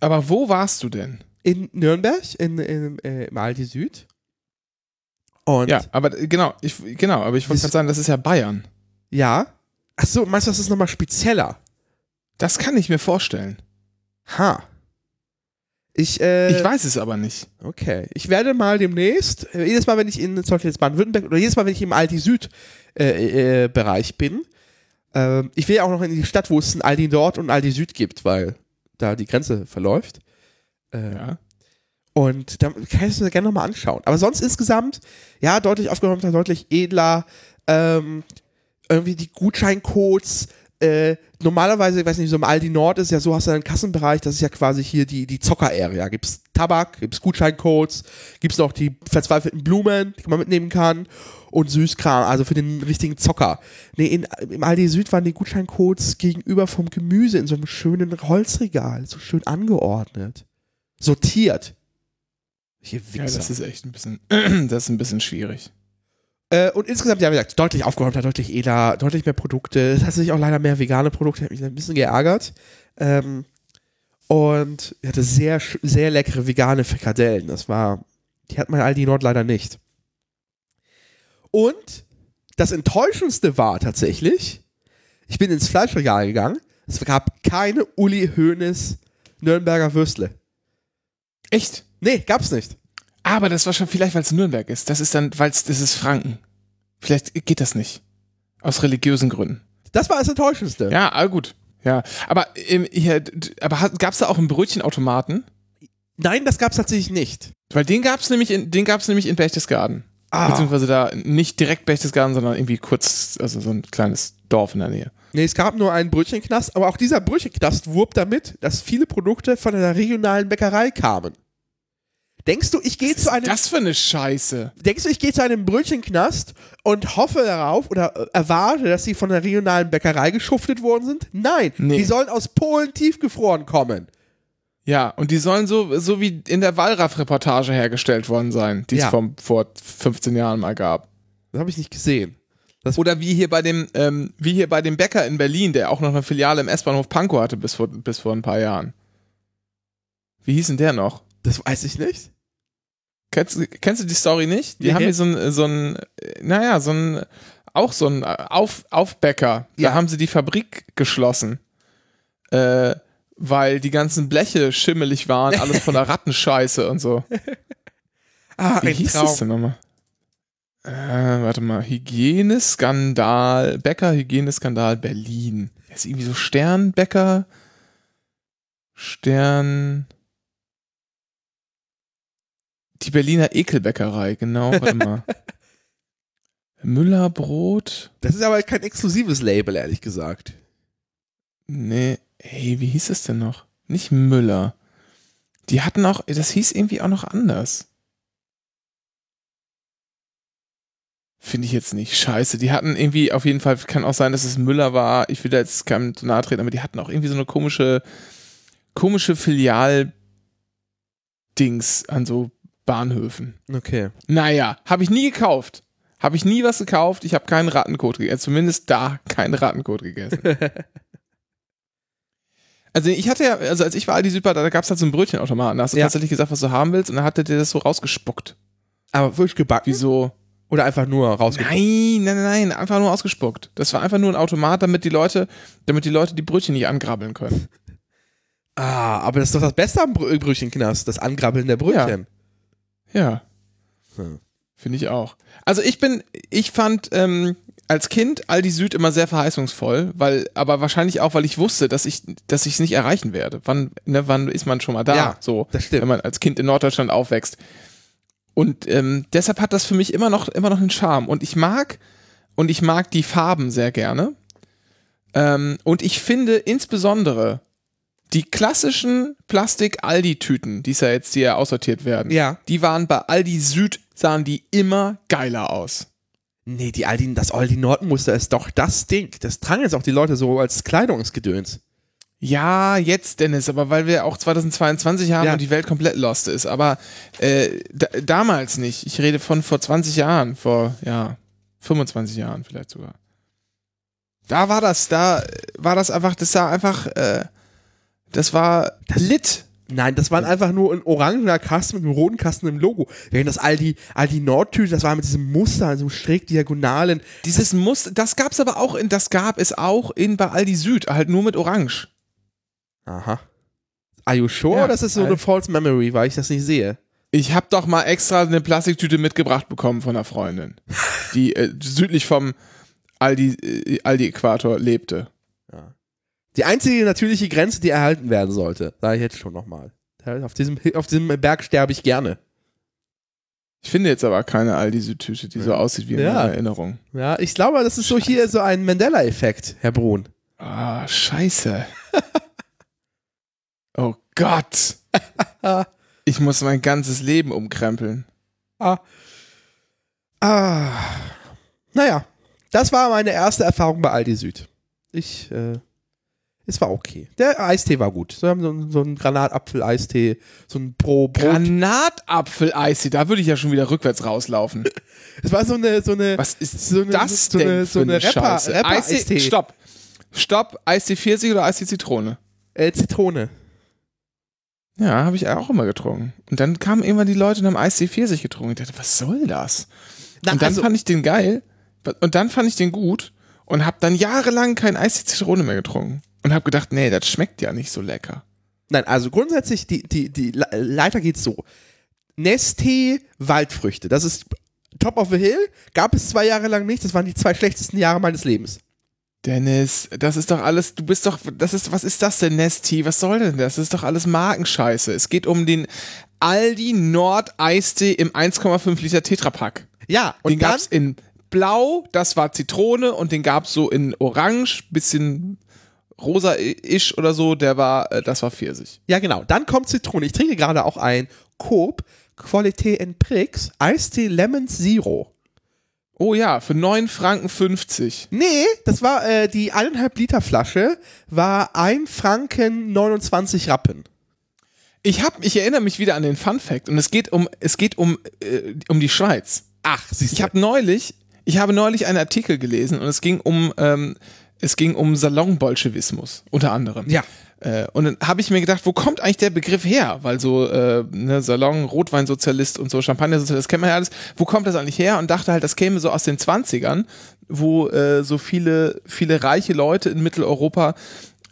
Aber wo warst du denn? In Nürnberg, in, in, äh, im Aldi Süd. Und Ja, aber äh, genau, ich, genau, aber ich wollte gerade sagen, das ist ja Bayern. ja. Ach so, meinst du, das ist nochmal spezieller? Das kann ich mir vorstellen. Ha. Ich, äh, Ich weiß es aber nicht. Okay. Ich werde mal demnächst, äh, jedes Mal, wenn ich in zum Beispiel jetzt Baden-Württemberg oder jedes Mal, wenn ich im Aldi Süd äh, äh, bin, ähm, ich will ja auch noch in die Stadt, wo es ein Aldi Nord und Aldi Süd gibt, weil da die Grenze verläuft. Äh, Ja. Und da kann ich es mir gerne nochmal anschauen. Aber sonst insgesamt, ja, deutlich aufgeräumter, deutlich edler. Ähm, irgendwie die Gutscheincodes. Äh, normalerweise, ich weiß nicht, so im Aldi Nord ist ja so, hast du einen Kassenbereich, das ist ja quasi hier die, die Zocker-Area. Gibt's Tabak, gibt's Gutscheincodes, gibt's noch die verzweifelten Blumen, die man mitnehmen kann und Süßkram, also für den richtigen Zocker. Nee, in, im Aldi Süd waren die Gutscheincodes gegenüber vom Gemüse in so einem schönen Holzregal, so schön angeordnet. Sortiert. Hier Ja, Wichser. das ist echt ein bisschen, [clears throat] das ist ein bisschen schwierig. Äh, und insgesamt, ja, wie gesagt, deutlich aufgeräumter, deutlich edler, deutlich mehr Produkte. Tatsächlich auch leider mehr vegane Produkte, hat mich ein bisschen geärgert. Ähm, und ich hatte sehr, sehr leckere vegane Frikadellen. Das war, die hat mein Aldi Nord leider nicht. Und das Enttäuschendste war tatsächlich, ich bin ins Fleischregal gegangen, es gab keine Uli Hoeneß Nürnberger Würstle. Echt? Nee, gab's nicht. Aber das war schon vielleicht, weil es Nürnberg ist. Das ist dann, weil es, das ist Franken. Vielleicht geht das nicht. Aus religiösen Gründen. Das war das Enttäuschendste. Ja, ah, gut. Ja, aber ähm, hier, aber gab es da auch einen Brötchenautomaten? Nein, das gab's tatsächlich nicht. Weil den gab es nämlich in, den gab's nämlich in Berchtesgaden. Ah. Beziehungsweise da nicht direkt Berchtesgaden, sondern irgendwie kurz, also so ein kleines Dorf in der Nähe. Nee, es gab nur einen Brötchenknast, aber auch dieser Brötchenknast wurb damit, dass viele Produkte von einer regionalen Bäckerei kamen. Denkst du, ich gehe zu einem Das für eine Scheiße. Denkst du, ich gehe zu einem Brötchenknast und hoffe darauf oder äh, erwarte, dass sie von einer regionalen Bäckerei geschuftet worden sind? Nein, Nee. die sollen aus Polen tiefgefroren kommen. Ja, und die sollen so, so wie in der Wallraff-Reportage hergestellt worden sein, die es Ja. vom- vor 15 Jahren mal gab. Das habe ich nicht gesehen. Oder wie hier bei dem, ähm, wie hier bei dem Bäcker in Berlin, der auch noch eine Filiale im S-Bahnhof Pankow hatte bis vor, bis vor ein paar Jahren. Wie hieß denn der noch? Das weiß ich nicht. Kennst, du- kennst du die Story nicht? Die Nee. haben hier so ein, so ein, naja, so ein, auch so ein Auf, Aufbäcker. Ja. Da haben sie die Fabrik geschlossen. Äh, weil die ganzen Bleche schimmelig waren, alles voller [laughs] Rattenscheiße und so. Ah, Wie ein hieß Traum. das denn nochmal? Äh, warte mal, Hygieneskandal, Bäcker, Hygieneskandal Berlin. Ist irgendwie so Sternbäcker, Stern. Die Berliner Ekelbäckerei, genau, warte mal. [laughs] Müllerbrot? Das ist aber kein exklusives Label, ehrlich gesagt. Nee, hey, wie hieß es denn noch? Nicht Müller. Die hatten auch, das hieß irgendwie auch noch anders. Finde ich jetzt nicht. Scheiße. Die hatten irgendwie, auf jeden Fall, kann auch sein, dass es Müller war. Ich will da jetzt keinem zu nahe treten, aber die hatten auch irgendwie so eine komische, komische Filial-Dings an so Bahnhöfen. Okay. Naja, habe ich nie gekauft. Habe ich nie was gekauft. Ich habe keinen Rattenkot gegessen. Zumindest da keinen Rattenkot gegessen. [laughs] also ich hatte ja, also als ich war Aldi Südbad, da gab es halt so einen Brötchenautomaten. Da hast du Ja. tatsächlich gesagt, was du haben willst. Und dann hat er dir das so rausgespuckt. Aber frisch gebacken? Wieso? Oder einfach nur rausgebacken? Nein, nein, nein, nein, einfach nur ausgespuckt. Das war einfach nur ein Automat, damit die Leute, damit die Leute die Brötchen nicht angrabbeln können. [laughs] Ah, aber das ist doch das Beste am Brö Brötchenknast, das Angrabbeln der Brötchen. Ja. Hm. Finde ich auch. Also ich bin, ich fand ähm, als Kind Aldi Süd immer sehr verheißungsvoll, weil, aber wahrscheinlich auch, weil ich wusste, dass ich, dass ich es nicht erreichen werde. Wann, ne, wann ist man schon mal da? Ja, so, das stimmt. wenn man als Kind in Norddeutschland aufwächst. Und ähm, deshalb hat das für mich immer noch, immer noch einen Charme. Und ich mag, und ich mag die Farben sehr gerne. Ähm, und ich finde insbesondere die klassischen Plastik-Aldi-Tüten, die ja jetzt hier aussortiert werden, Ja. die waren bei Aldi Süd, sahen die immer geiler aus. Nee, die Aldi, das Aldi Nordmuster ist doch das Ding. Das tragen jetzt auch die Leute so als Kleidungsgedöns. Ja, jetzt, Dennis, aber weil wir auch 2022 haben Ja. und die Welt komplett lost ist. Aber äh, da, damals nicht. Ich rede von vor 20 Jahren, vor, ja, 25 Jahren vielleicht sogar. Da war das, da war das einfach, das sah einfach, äh, das war lit. Nein, das waren einfach nur ein orangener Kasten mit einem roten Kasten im Logo. Während das Aldi, Aldi Nordtüte, das war mit diesem Muster, so schräg diagonalen. Dieses Muster, das gab's aber auch in, das gab es auch in bei Aldi Süd, halt nur mit Orange. Aha. Are you sure? Ja, das ist so eine Al- False Memory, weil ich das nicht sehe. Ich habe doch mal extra eine Plastiktüte mitgebracht bekommen von einer Freundin, die äh, südlich vom Aldi, äh, Aldi-Äquator lebte. Die einzige natürliche Grenze, die erhalten werden sollte, sage ich jetzt schon nochmal. Auf diesem, auf diesem Berg sterbe ich gerne. Ich finde jetzt aber keine Aldi-Südtüte, die so aussieht wie in Ja. meiner Erinnerung. Ja, ich glaube, das ist so hier so ein Mandela-Effekt, Herr Brun. Ah, scheiße. [laughs] oh Gott. [laughs] Ich muss mein ganzes Leben umkrempeln. Ah. Ah. Naja, das war meine erste Erfahrung bei Aldi Süd. Ich, äh, es war okay. Der Eistee war gut. So, einen- so einen Granatapfel-Eistee, so ein pro Brot. Granatapfel-Eistee, da würde ich ja schon wieder rückwärts rauslaufen. [laughs] es war so eine, so eine, Was ist so eine, das so denn eine, so eine eine Rapper, Scheiße? Rapper Eistee, Eistee. stopp. Stopp, Eistee Pfirsich oder Eistee Zitrone? Äh, Zitrone. Ja, habe ich auch immer getrunken. Und dann kamen irgendwann die Leute und haben Eistee Pfirsich getrunken. Ich dachte, was soll das? Na, und dann also- fand ich den geil. Und dann fand ich den gut und habe dann jahrelang kein Eistee Zitrone mehr getrunken. Und habe gedacht, nee, das schmeckt ja nicht so lecker. Nein, also grundsätzlich, die, die, die Le- Leiter geht so. Nestea Waldfrüchte. Das ist Top of the Hill. Gab es zwei Jahre lang nicht. Das waren die zwei schlechtesten Jahre meines Lebens. Dennis, das ist doch alles, du bist doch, das ist, was ist das denn, Nesti? Was soll denn das? Das ist doch alles Markenscheiße. Es geht um den Aldi Nord Eistee im 1,5 Liter Tetrapack. Ja, und den dann, gab's in Blau, das war Zitrone und den gab's so in Orange, bisschen rosa-isch oder so, der war, äh, das war Pfirsich. ja genau, dann kommt Zitrone. Ich trinke gerade auch ein Coop Qualité en Prix Eistee Lemon Zero. Oh ja, für 9 Franken 50. Nee, das war äh, die eineinhalb Liter Flasche, war 1 Franken 29 Rappen. Ich hab, ich erinnere mich wieder an den Fun Fact und es geht um, es geht um, äh, um die Schweiz. Ach, siehst Ich habe neulich, ich habe neulich einen Artikel gelesen und es ging um, ähm, es ging um Salonbolschewismus unter anderem. Ja. Äh, und dann habe ich mir gedacht, wo kommt eigentlich der Begriff her? Weil so äh, ne, Salon, Rotweinsozialist und so Champagnersozialist, das kennt man ja alles. Wo kommt das eigentlich her? Und dachte halt, das käme so aus den 20ern, wo äh, so viele, viele reiche Leute in Mitteleuropa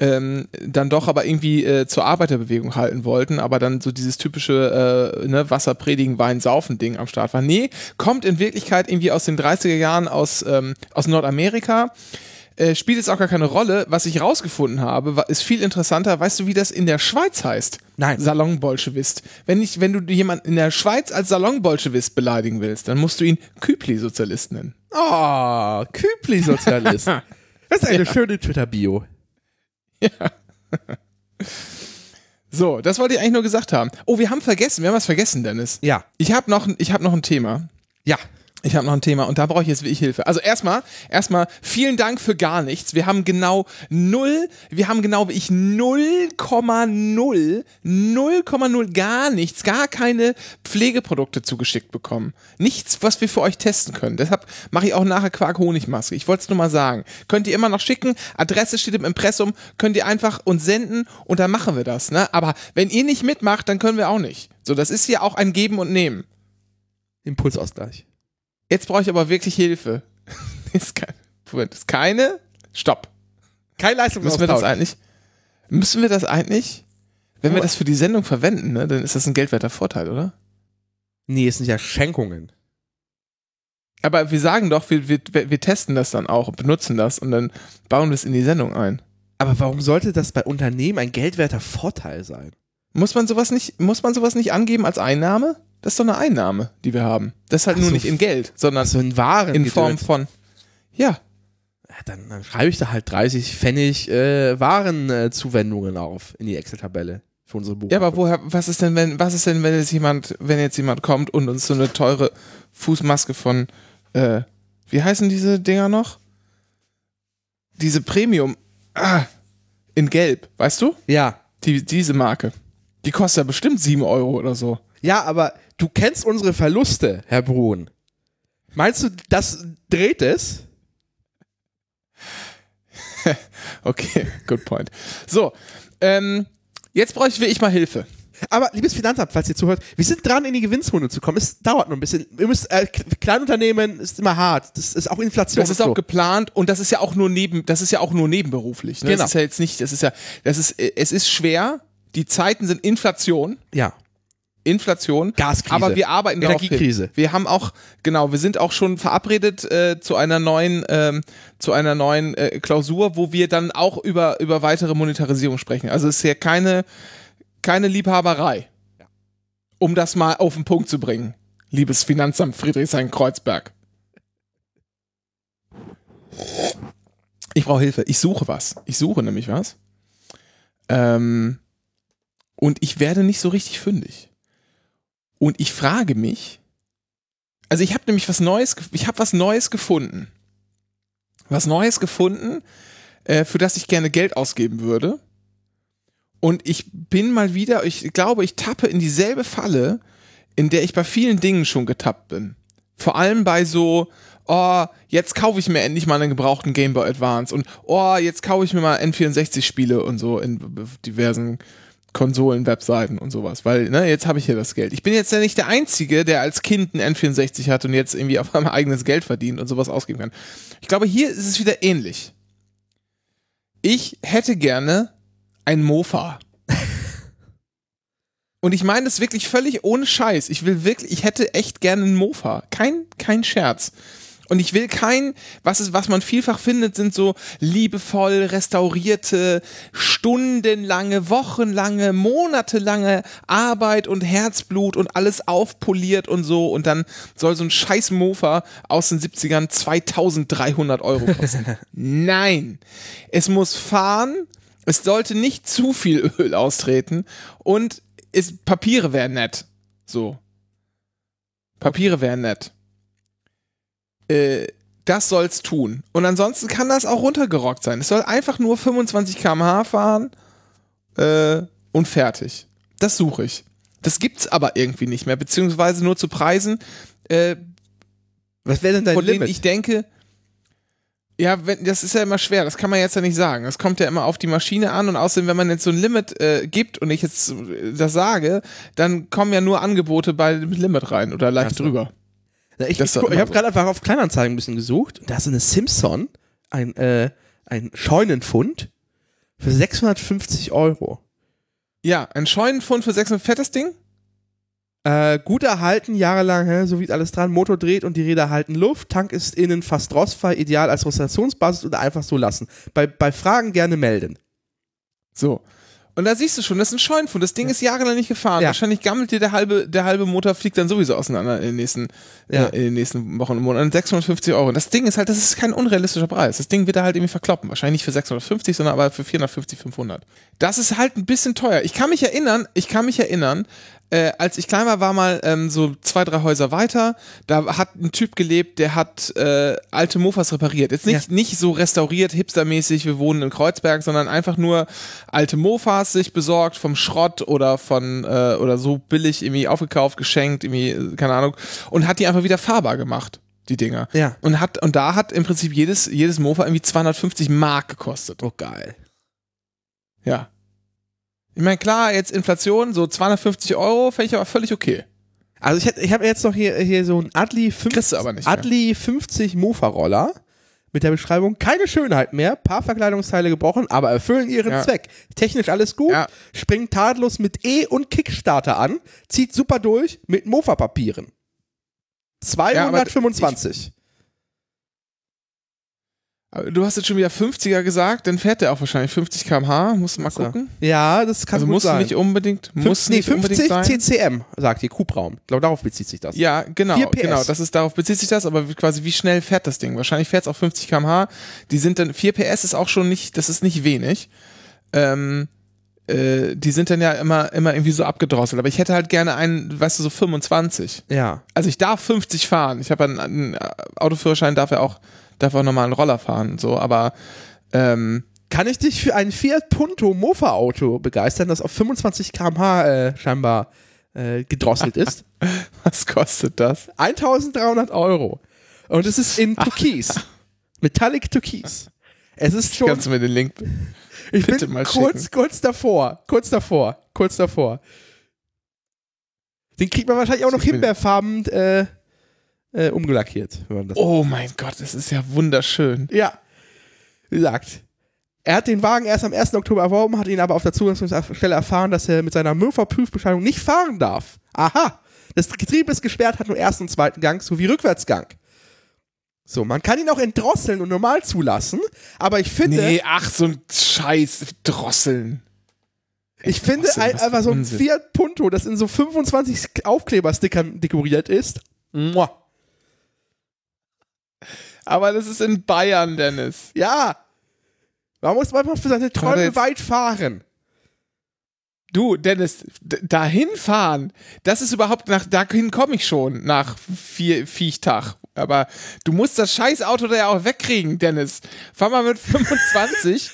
ähm, dann doch aber irgendwie äh, zur Arbeiterbewegung halten wollten, aber dann so dieses typische äh, ne, Wasser predigen, Wein saufen Ding am Start war. Nee, kommt in Wirklichkeit irgendwie aus den 30er Jahren aus, ähm, aus Nordamerika. Äh, spielt jetzt auch gar keine Rolle. Was ich rausgefunden habe, war, ist viel interessanter. Weißt du, wie das in der Schweiz heißt? Nein. Salonbolschewist. Wenn, ich, wenn du jemanden in der Schweiz als Salonbolschewist beleidigen willst, dann musst du ihn Küpli-Sozialist nennen. Oh, Kübli-Sozialist. [laughs] das ist eine schöne Twitter-Bio. [laughs] So, das wollte ich eigentlich nur gesagt haben. Oh, wir haben vergessen, wir haben was vergessen, Dennis. Ja. Ich habe noch, ich hab noch ein Thema. Ja. Ich habe noch ein Thema und da brauche ich jetzt wirklich Hilfe. Also erstmal, erstmal vielen Dank für gar nichts. Wir haben genau null, wir haben genau wie ich 0,0, 0,0 gar nichts, gar keine Pflegeprodukte zugeschickt bekommen. Nichts, was wir für euch testen können. Deshalb mache ich auch nachher Quark-Honigmaske. Ich wollte es nur mal sagen. Könnt ihr immer noch schicken. Adresse steht im Impressum. Könnt ihr einfach uns senden und dann machen wir das. Ne? Aber wenn ihr nicht mitmacht, dann können wir auch nicht. So, das ist hier auch ein Geben und Nehmen. Impulsausgleich. Jetzt brauche ich aber wirklich Hilfe. [laughs] ist keine, Moment, ist keine. Stopp. Kein Leistungsaustausch. Müssen wir das eigentlich? Müssen wir das eigentlich? Wenn wir Oh. das für die Sendung verwenden, ne, dann ist das ein geldwerter Vorteil, oder? Nee, es sind ja Schenkungen. Aber wir sagen doch, wir, wir, wir testen das dann auch, benutzen das und dann bauen wir es in die Sendung ein. Aber warum sollte das bei Unternehmen ein geldwerter Vorteil sein? Muss man sowas nicht, muss man sowas nicht angeben als Einnahme? Das ist doch eine Einnahme, die wir haben. Das ist halt Ach nur so. nicht in Geld, sondern Also in Waren. in Form von. Ja, Ja, dann, dann schreibe ich da halt 30 Pfennig äh, Warenzuwendungen auf in die Excel-Tabelle für unsere Buchhaltung. Ja, aber woher, was ist denn, wenn, was ist denn, wenn jetzt jemand, wenn jetzt jemand kommt und uns so eine teure Fußmaske von, äh, wie heißen diese Dinger noch? Diese Premium, ah, in Gelb, weißt du? Ja. Die, diese Marke. Die kostet ja bestimmt 7 Euro oder so. Ja, aber du kennst unsere Verluste, Herr Brun. Meinst du, das dreht es? [laughs] Okay, good point. So, ähm, jetzt brauche ich mal Hilfe. Aber, liebes Finanzamt, falls ihr zuhört, wir sind dran, in die Gewinnzone zu kommen. Es dauert noch ein bisschen. Wir müssen, äh, Kleinunternehmen ist immer hart. Das ist auch Inflation. Das ist auch so. geplant und das ist ja auch nur neben, das ist ja auch nur nebenberuflich. Ne? Genau. Das ist ja jetzt nicht, das ist ja, das ist, es ist schwer. Die Zeiten sind Inflation. Ja. Inflation. Gaskrise. Aber wir arbeiten Energiekrise. Hin. Wir haben auch, genau, wir sind auch schon verabredet äh, zu einer neuen, ähm, zu einer neuen äh, Klausur, wo wir dann auch über, über weitere Monetarisierung sprechen. Also es ist ja keine, keine Liebhaberei. Um das mal auf den Punkt zu bringen. Liebes Finanzamt Friedrichshain-Kreuzberg. Ich brauche Hilfe. Ich suche was. Ich suche nämlich was. Ähm, und ich werde nicht so richtig fündig. Und ich frage mich, also ich habe nämlich was Neues, ich habe was Neues gefunden. Was Neues gefunden, äh, für das ich gerne Geld ausgeben würde. Und ich bin mal wieder, ich glaube, ich tappe in dieselbe Falle, in der ich bei vielen Dingen schon getappt bin. Vor allem bei so, oh, jetzt kaufe ich mir endlich mal einen gebrauchten Game Boy Advance und oh, jetzt kaufe ich mir mal N64-Spiele und so in diversen Konsolen, Webseiten und sowas, weil ne, jetzt habe ich hier das Geld. Ich bin jetzt ja nicht der Einzige, der als Kind ein N64 hat und jetzt irgendwie auf einmal eigenes Geld verdient und sowas ausgeben kann. Ich glaube, hier ist es wieder ähnlich. Ich hätte gerne ein Mofa. [laughs] Und ich meine das wirklich völlig ohne Scheiß. Ich will wirklich, ich hätte echt gerne einen Mofa. Kein, kein Scherz. Und ich will kein, was ist, was man vielfach findet, sind so liebevoll restaurierte, stundenlange, wochenlange, monatelange Arbeit und Herzblut und alles aufpoliert und so. Und dann soll so ein scheiß Mofa aus den 70ern 2300 Euro kosten. [laughs] Nein. Es muss fahren. Es sollte nicht zu viel Öl austreten. Und es, Papiere wären nett. So. Papiere wären nett. Äh, das soll's tun. Und ansonsten kann das auch runtergerockt sein. Es soll einfach nur 25 km/h fahren äh, und fertig. Das suche ich. Das gibt's aber irgendwie nicht mehr, beziehungsweise nur zu Preisen, äh, Was wäre denn dein von denen Limit? ich denke, ja, wenn, das ist ja immer schwer, das kann man jetzt ja nicht sagen. Das kommt ja immer auf die Maschine an und außerdem, wenn man jetzt so ein Limit äh, gibt und ich jetzt äh, das sage, dann kommen ja nur Angebote bei dem Limit rein oder leicht so. drüber. Na, ich ich, ich habe so. gerade einfach auf Kleinanzeigen ein bisschen gesucht. Da ist eine Simpson, ein, äh, ein Scheunenfund für 650 Euro. Ja, ein Scheunenfund für 600 fettes Ding? Äh, gut erhalten, jahrelang, hä, so wie alles dran. Motor dreht und die Räder halten Luft. Tank ist innen fast rostfrei, ideal als Rotationsbasis oder einfach so lassen. Bei, bei Fragen gerne melden. So. Und da siehst du schon, das ist ein Scheunenfund. Das Ding ist jahrelang nicht gefahren. Ja. Wahrscheinlich gammelt dir der halbe, der halbe Motor, fliegt dann sowieso auseinander in den nächsten, Ja. äh, in den nächsten Wochen und Monaten. 650 Euro. Und das Ding ist halt, das ist kein unrealistischer Preis. Das Ding wird er halt irgendwie verkloppen. Wahrscheinlich nicht für 650, sondern aber für 450, 500. Das ist halt ein bisschen teuer. Ich kann mich erinnern, ich kann mich erinnern, äh, als ich klein war, war mal ähm, so zwei, drei Häuser weiter. Da hat ein Typ gelebt, der hat äh, alte Mofas repariert. Jetzt nicht, nicht so restauriert, hipstermäßig, wir wohnen in Kreuzberg, sondern einfach nur alte Mofas sich besorgt vom Schrott oder von äh, oder so billig irgendwie aufgekauft, geschenkt, irgendwie, äh, keine Ahnung, und hat die einfach wieder fahrbar gemacht. Die Dinger. Ja. Und hat, und da hat im Prinzip jedes, jedes Mofa irgendwie 250 Mark gekostet. Oh, geil. Ja. Ich meine, klar, jetzt Inflation, so 250 Euro, fände ich aber völlig okay. Also ich, hätt- ich habe jetzt noch hier, hier so ein Adli, 50, Kriegst du aber nicht mehr. Adli 50 Mofa-Roller mit der Beschreibung, keine Schönheit mehr, paar Verkleidungsteile gebrochen, aber erfüllen ihren Ja. Zweck. Technisch alles gut, Ja. springt tadellos mit E- und Kickstarter an, zieht super durch mit Mofa-Papieren. 225. Aber Du hast jetzt schon wieder 50er gesagt, dann fährt der auch wahrscheinlich 50 km/h. Musst du mal gucken. Ja, das kann Also gut muss sein. nicht unbedingt, muss Fünf- nee, nicht unbedingt 50 sein. CCM, sagt die Hubraum. Ich glaube, darauf bezieht sich das. Ja, genau, 4 PS. genau. Das ist darauf bezieht sich das, aber quasi wie schnell fährt das Ding? Wahrscheinlich fährt es auf 50 km/h. Die sind dann 4 PS ist auch schon nicht, das ist nicht wenig. Ähm, äh, die sind dann ja immer immer irgendwie so abgedrosselt. Aber ich hätte halt gerne einen, weißt du, so 25. Ja. Also ich darf 50 fahren. Ich habe einen, einen Autoführerschein, darf ja auch, darf auch nochmal einen Roller fahren und so. Aber ähm, Kann ich dich für ein Fiat Punto Mofa-Auto begeistern, das auf 25 km/h äh, scheinbar äh, gedrosselt [laughs] ist? was kostet das? 1300 Euro. Und es ist in [laughs] Türkis. Metallic Türkis. Es ist schon. Kannst du mir den Link? [laughs] ich bitte bin mal kurz, schicken? kurz davor. Kurz davor. Kurz davor. Den kriegt man wahrscheinlich auch noch himbeerfarben äh, äh, umgelackiert. Wenn man das Oh mein Gott, das ist ja wunderschön. Ja. Wie gesagt, er hat den Wagen erst am 1. Oktober erworben, hat ihn aber auf der Zulassungsstelle erfahren, dass er mit seiner Mürfer-Prüfbescheinigung nicht fahren darf. Aha. Das Getriebe ist gesperrt, hat nur ersten und zweiten Gang sowie Rückwärtsgang. So, man kann ihn auch entdrosseln und normal zulassen, aber ich finde, Nee, ach, so ein Scheiß Drosseln. ich finde einfach so ein. Fiat Punto, das in so 25 Aufkleberstickern dekoriert ist. Mua. Aber das ist in Bayern, Dennis. Ja. Man muss manchmal für seine Träume weit fahren. Du, Dennis, dahin fahren, das ist überhaupt nach, dahin komme ich schon nach vier Viechtag. Aber du musst das scheiß Auto da ja auch wegkriegen, Dennis. Fahr mal mit 25.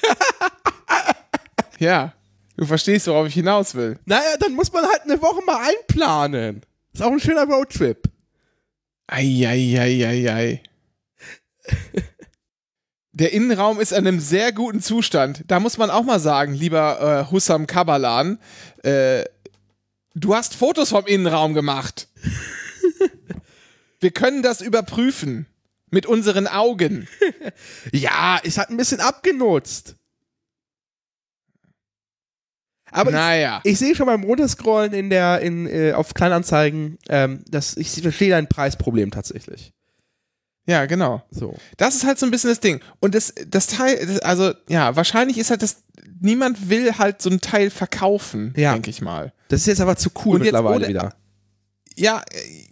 [laughs] ja, du verstehst, worauf ich hinaus will. Naja, dann muss man halt eine Woche mal einplanen. Ist auch ein schöner Roadtrip. Eieieiei. Der Innenraum ist in einem sehr guten Zustand. Da muss man auch mal sagen, lieber äh, Hussam Kabalan, äh, du hast Fotos vom Innenraum gemacht. [laughs] Wir können das überprüfen. Mit unseren Augen. [laughs] Ja, ist halt ein bisschen abgenutzt. Aber naja. ich, ich sehe schon beim Runterscrollen in der, in, äh, auf Kleinanzeigen, ähm, dass ich verstehe dein Preisproblem tatsächlich. Ja, genau. So. Das ist halt so ein bisschen das Ding. Und das, das Teil, das, also ja, wahrscheinlich ist halt das, niemand will halt so ein Teil verkaufen, Ja. denke ich mal. Das ist jetzt aber zu cool Und mittlerweile ohne- wieder. ja, äh,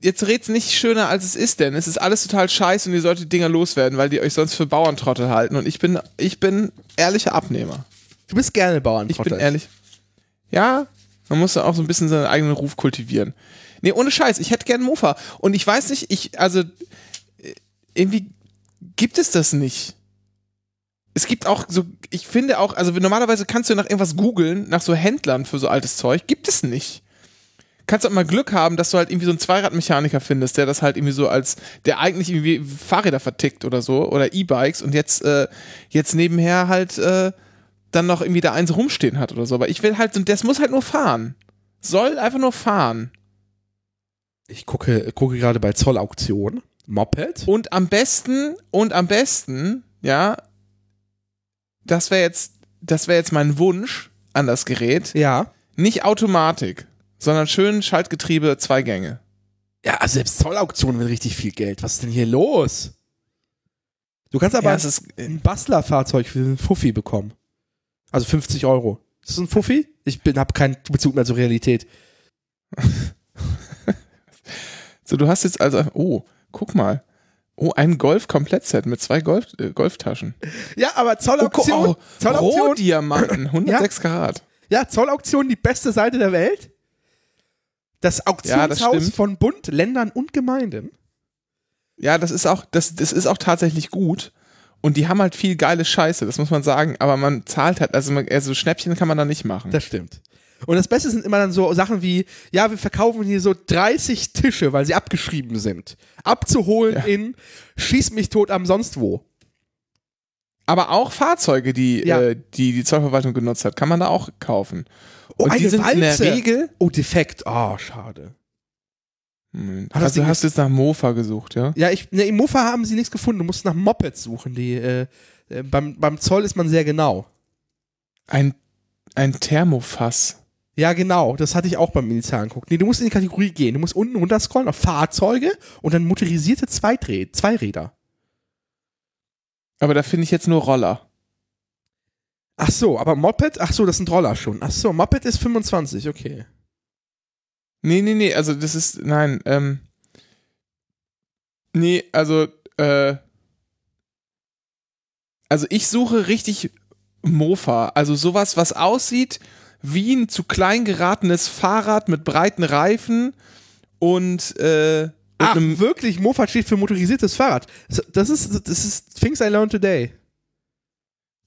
jetzt red's nicht schöner, als es ist, denn es ist alles total scheiße und ihr solltet die Dinger loswerden, weil die euch sonst für Bauerntrottel halten. Und ich bin, ich bin ehrlicher Abnehmer. Du bist gerne Bauern. Ich bin ehrlich. Ja, man muss ja auch so ein bisschen seinen eigenen Ruf kultivieren. Nee, ohne Scheiß, ich hätte gern Mofa. Und ich weiß nicht, ich, also, irgendwie gibt es das nicht. Es gibt auch so, ich finde auch, also normalerweise kannst du nach irgendwas googeln, nach so Händlern für so altes Zeug, gibt es nicht. Kannst auch mal Glück haben, dass du halt irgendwie so einen Zweiradmechaniker findest, der das halt irgendwie so als, der eigentlich irgendwie Fahrräder vertickt oder so, oder E-Bikes und jetzt, äh, jetzt nebenher halt, äh, dann noch irgendwie da eins rumstehen hat oder so. Aber ich will halt, so- das muss halt nur fahren. Soll einfach nur fahren. Ich gucke, gucke gerade bei Zollauktion. Moped. Und am besten, und am besten, ja, das wäre jetzt, das wäre jetzt mein Wunsch an das Gerät. Ja. Nicht Automatik, sondern schön Schaltgetriebe, zwei Gänge. Ja, also selbst Zollauktion will richtig viel Geld. Was ist denn hier los? Du kannst aber Ja, ist, ein Bastlerfahrzeug für einen Fuffi bekommen. Also 50 Euro. Ist das ein Fuffi? Ich bin, hab keinen Bezug mehr zur Realität. [laughs] so, du hast jetzt also, oh, guck mal. Oh, ein Golf-Komplettset mit zwei Golf, äh, Golftaschen. Ja, aber Oh, Zollauktion, oh, Zollauktion, Rohdiamanten, 106 Karat. ja, Zollauktion die beste Seite der Welt. Das Ja, das Auktionshaus von Bund, Ländern und Gemeinden. Ja, das ist auch, das, das ist auch tatsächlich gut. Und die haben halt viel geile Scheiße, das muss man sagen. Aber man zahlt halt, also, man, also Schnäppchen kann man da nicht machen. Das stimmt. Und das Beste sind immer dann so Sachen wie, ja, wir verkaufen hier so 30 Tische, weil sie abgeschrieben sind. Abzuholen Ja. in Schieß mich tot am sonst wo. Aber auch Fahrzeuge, die, Ja. äh, die die Zollverwaltung genutzt hat, kann man da auch kaufen. Oh, Und die sind in der Walze. Regel. Oh, defekt. Oh, schade. Also Ding hast du jetzt nach Mofa gesucht, ja? Ja, ich, ne, im Mofa haben sie nichts gefunden. Du musst nach Mopeds suchen. Die, äh, äh, beim, beim Zoll ist man sehr genau. Ein, ein Thermofass. Ja, genau. Das hatte ich auch beim Militär angeguckt. Nee, du musst in die Kategorie gehen. Du musst unten runterscrollen auf Fahrzeuge und dann motorisierte Zweiträ Zweiräder. Aber da finde ich jetzt nur Roller. Ach so, aber Moped? Ach so, das sind Roller schon. Ach so, Moped ist 25, okay. Nee, nee, nee, also das ist, nein, ähm, nee, also, äh, also ich suche richtig Mofa, also sowas, was aussieht wie ein zu klein geratenes Fahrrad mit breiten Reifen und, äh, Ach, wirklich? Moped steht für motorisiertes Fahrrad. Das ist, das ist Things I learned today.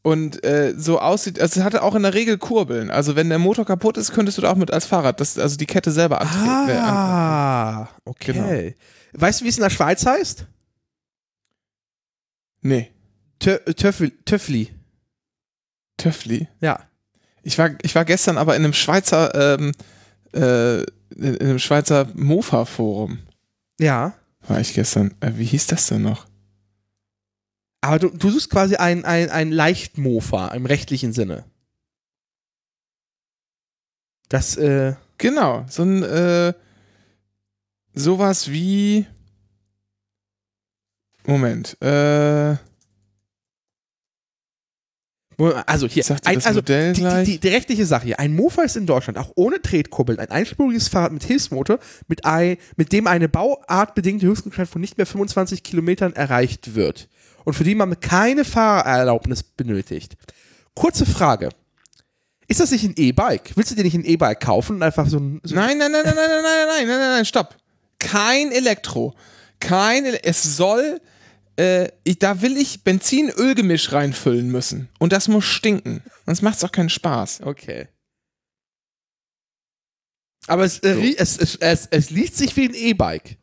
und äh, so aussieht, also es hatte auch in der Regel Kurbeln, also wenn der Motor kaputt ist, könntest du da auch mit als Fahrrad, das, also die Kette selber antreten. Äh, Ah, okay. Weißt du, wie es in der Schweiz heißt? nee, Töffli. Töffli. Ja. Ich war, ich war gestern aber in einem Schweizer, ähm, äh, in einem Schweizer Mofa-Forum. Ja. War ich gestern. Äh, wie hieß das denn noch? Aber du, du suchst quasi ein, ein, ein Leichtmofa im rechtlichen Sinne. Das, äh, Genau, so ein, äh, sowas wie. Moment, äh, also hier, ein, das also Modell die, die, die, rechtliche Sache hier. Ein Mofa ist in Deutschland auch ohne Tretkurbeln ein einspuriges Fahrrad mit Hilfsmotor, mit, ein, mit dem eine bauartbedingte Höchstgeschwindigkeit von nicht mehr 25 Kilometern erreicht wird. Und für die man keine Fahrerlaubnis benötigt. Kurze Frage. Ist das nicht ein E-Bike? Willst du dir nicht ein E-Bike kaufen und einfach so ein. So Nein, nein, nein, nein, nein, nein, nein, nein, nein, nein, nein, stopp. Kein Elektro. Kein, es soll, äh, ich, da will ich Benzin-Ölgemisch reinfüllen müssen. Und das muss stinken. Sonst macht es auch keinen Spaß. Okay. Aber es, äh, So. es, es, es, es liest sich wie ein E-Bike.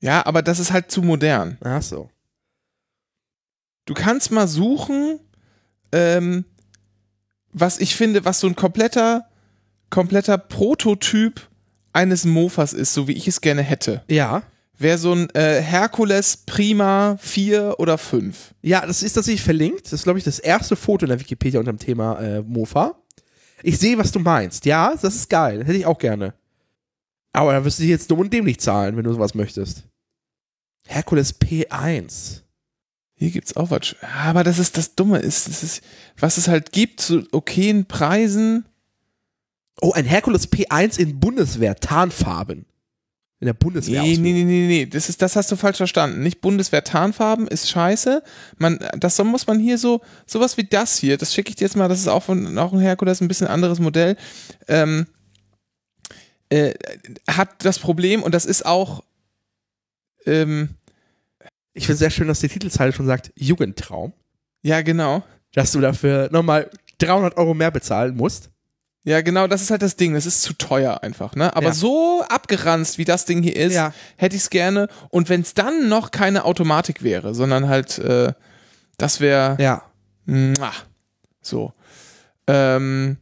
Ja, aber das ist halt zu modern. Ach so. Du kannst mal suchen, ähm, was ich finde, was so ein kompletter, kompletter Prototyp eines Mofas ist, so wie ich es gerne hätte. Ja. Wäre so ein äh, Herkules Prima 4 oder 5. Ja, das ist tatsächlich verlinkt. Das ist, glaube ich, das erste Foto in der Wikipedia unter dem Thema äh, Mofa. Ich sehe, was du meinst. Ja, das ist geil. Hätte ich auch gerne. Aber da wirst du dich jetzt dumm und dämlich zahlen, wenn du sowas möchtest. Herkules P1. Hier gibt's auch was. Aber das ist das Dumme ist, das ist, was es halt gibt zu okayen Preisen. Oh, ein Herkules P1 in Bundeswehr, Tarnfarben. In der Bundeswehr. Nee, nee, nee, nee, nee, das ist, das hast du falsch verstanden. Nicht Bundeswehr-Tarnfarben ist scheiße. Man, das muss man hier so, sowas wie das hier, das schicke ich dir jetzt mal, das ist auch von, auch ein Herkules, ein bisschen anderes Modell. Ähm, äh, hat das Problem und das ist auch, ähm, Ich finde sehr schön, dass die Titelzeile schon sagt, Jugendtraum. ja, genau. Dass du dafür nochmal 300 Euro mehr bezahlen musst. Ja, genau, das ist halt das Ding. Das ist zu teuer einfach, ne? Aber Ja. so abgeranzt, wie das Ding hier ist, Ja. hätte ich es gerne. Und wenn es dann noch keine Automatik wäre, sondern halt, äh, das wäre Ja. Mua. So. Ähm,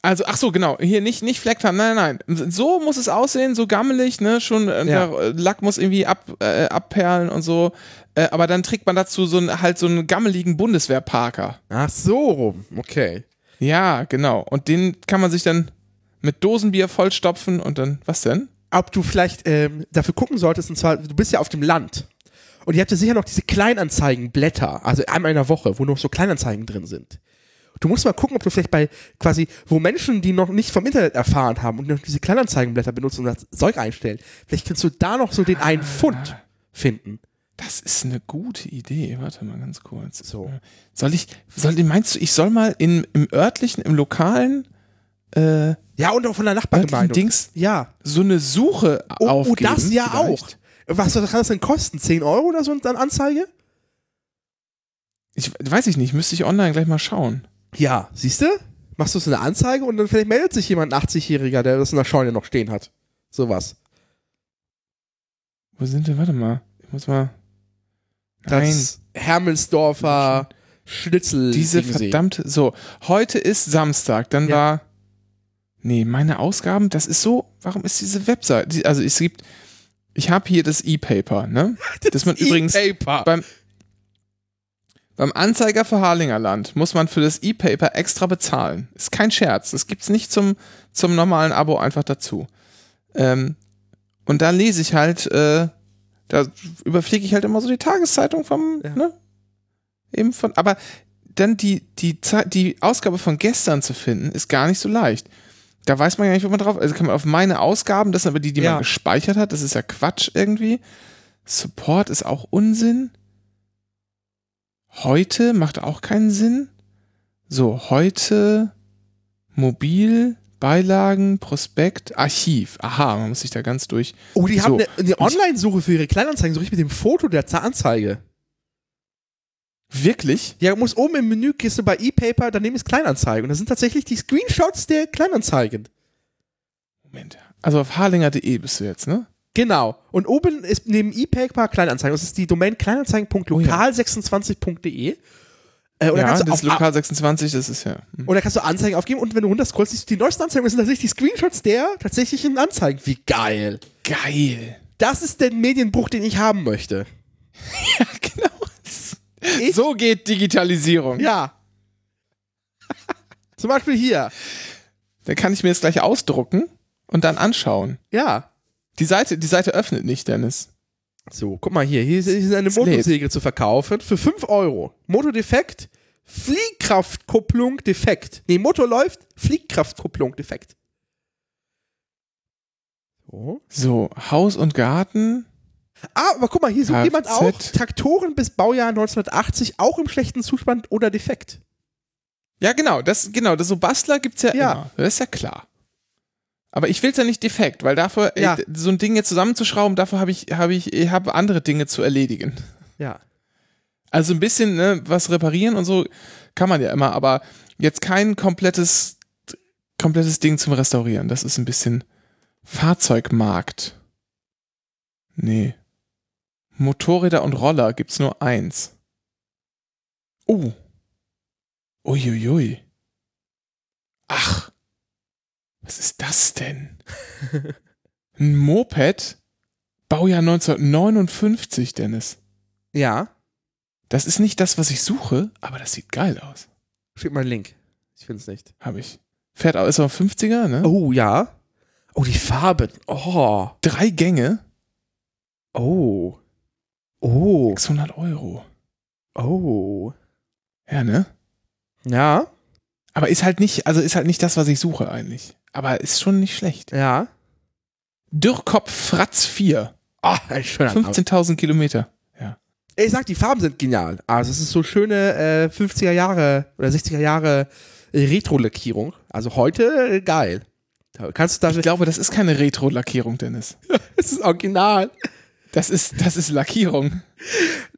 also, ach so, genau. Hier nicht, nicht Fleck haben. Nein, nein, nein. So muss es aussehen, so gammelig, ne? Schon, äh, Ja. der Lack muss irgendwie ab, äh, abperlen und so. Äh, aber dann trägt man dazu so einen, halt so einen gammeligen Bundeswehrparker. Ach so rum. Okay. Ja, genau. Und den kann man sich dann mit Dosenbier vollstopfen und dann, was denn? ob du vielleicht ähm, dafür gucken solltest, und zwar, du bist ja auf dem Land. Und ihr habt ja sicher noch diese Kleinanzeigenblätter, also einmal in der Woche, wo noch so Kleinanzeigen drin sind. Du musst mal gucken, ob du vielleicht bei quasi, wo Menschen, die noch nicht vom Internet erfahren haben und noch diese Kleinanzeigenblätter benutzen und das Zeug einstellen, vielleicht kannst du da noch so den einen Pfund finden. Das ist eine gute Idee. Warte mal ganz kurz. So. Soll ich, soll, meinst du, ich soll mal in, im örtlichen, im lokalen äh, Ja, und auch von der Nachbargemeinde. Dings Ja. so eine Suche Oh, oh, aufgeben. das ja vielleicht. auch. Was, kann das denn kosten? 10 Euro oder so dann Anzeige? Ich weiß ich nicht, müsste ich online gleich mal schauen. Ja, siehst du? Machst du so eine Anzeige und dann vielleicht meldet sich jemand, ein 80-Jähriger, der das in der Scheune noch stehen hat. Sowas. Wo sind wir? Warte mal. Ich muss mal. Nein. Das Hermelsdorfer Schnitzel. Diese verdammte. So, heute ist Samstag. Dann Ja. war. Nee, meine Ausgaben, das ist so. Warum ist diese Webseite? die- Also, es gibt. Ich habe hier das E-Paper, ne? [laughs] Das man übrigens E-Paper. beim, beim Anzeiger für Harlingerland muss man für das E-Paper extra bezahlen. Ist kein Scherz. Das gibt's nicht zum, zum normalen Abo einfach dazu. Ähm, und da lese ich halt, äh, da überfliege ich halt immer so die Tageszeitung vom, Ja. ne? Eben von, aber dann die, die, Zeit, die Ausgabe von gestern zu finden, ist gar nicht so leicht. Da weiß man ja nicht, wo man drauf, also kann man auf meine Ausgaben, das sind aber die, die Ja. man gespeichert hat, das ist ja Quatsch irgendwie. Support ist auch Unsinn. Heute macht auch keinen Sinn. So, heute Mobil, Beilagen, Prospekt, Archiv. Aha, man muss sich da ganz durch. Oh, die haben So. eine, eine Online-Suche für ihre Kleinanzeigen, so richtig mit dem Foto der Anzeige. Wirklich? Ja, du musst oben im Menü gehst du bei E-Paper, daneben ist Kleinanzeigen. Und das sind tatsächlich die Screenshots der Kleinanzeigen. Moment. Also auf harlinger.de bist du jetzt, ne? Genau. Und oben ist neben E-Paper Kleinanzeigen. Das ist die Domain kleinanzeigen.lokal26.de. Äh, da ja, kannst du das auf, ist Lokal 26, das ist ja. hm. und da kannst du Anzeigen aufgeben und wenn du runter scrollst, siehst du die neuesten Anzeigen. Das sind tatsächlich die Screenshots der tatsächlichen Anzeigen. Wie geil. Geil. Das ist der Medienbruch, den ich haben möchte. [laughs] Ja, genau. Ich? So geht Digitalisierung. Ja. [laughs] Zum Beispiel hier. Dann kann ich mir das gleich ausdrucken und dann anschauen. Ja. Die Seite, die Seite öffnet nicht, Dennis. So, guck mal hier. Hier ist, eine. Motorsäge zu verkaufen für 5 Euro. Motordefekt, Fliehkraftkupplung defekt. Nee, Motor läuft, Fliehkraftkupplung defekt. So. So, Haus und Garten. Ah, aber guck mal, hier sucht Kfz. jemand auch Traktoren bis Baujahr 1980, auch im schlechten Zustand oder defekt. Ja, genau, das, genau, das so Bastler gibt's ja, Ja. immer. Das ist ja klar. Aber ich will's ja nicht defekt, weil dafür, Ja. ey, so ein Ding jetzt zusammenzuschrauben, dafür habe ich, habe ich, ich habe andere Dinge zu erledigen. Ja. Also ein bisschen, ne, was reparieren und so kann man ja immer, aber jetzt kein komplettes, komplettes Ding zum Restaurieren. Das ist ein bisschen Fahrzeugmarkt. Nee. Motorräder und Roller gibt's nur eins. Oh. Uiuiui. Ach. Was ist das denn? Ein Moped? Baujahr 1959, Dennis. Ja. Das ist nicht das, was ich suche, aber das sieht geil aus. Schick mal einen Link. Ich finde es nicht. Habe ich. Fährt auch, ist auch 50er, ne? Oh, ja. Oh, die Farben. Oh. Drei Gänge, Oh. Oh. 600 Euro. Oh. Ja, ne? Ja. Aber ist halt nicht, also ist halt nicht das, was ich suche eigentlich. Aber ist schon nicht schlecht. Ja. Dürrkopf Fratz 4. Ah, ein schöner Name. 15.000 Kilometer. Ja. Ich sag, die Farben sind genial. Also es ist so schöne äh, 50er Jahre oder 60er Jahre Retro-Lackierung. Also heute äh, geil. Kannst du da Ich glaube, das ist keine Retro-Lackierung, Dennis. [laughs] das ist original. Das ist, das ist Lackierung.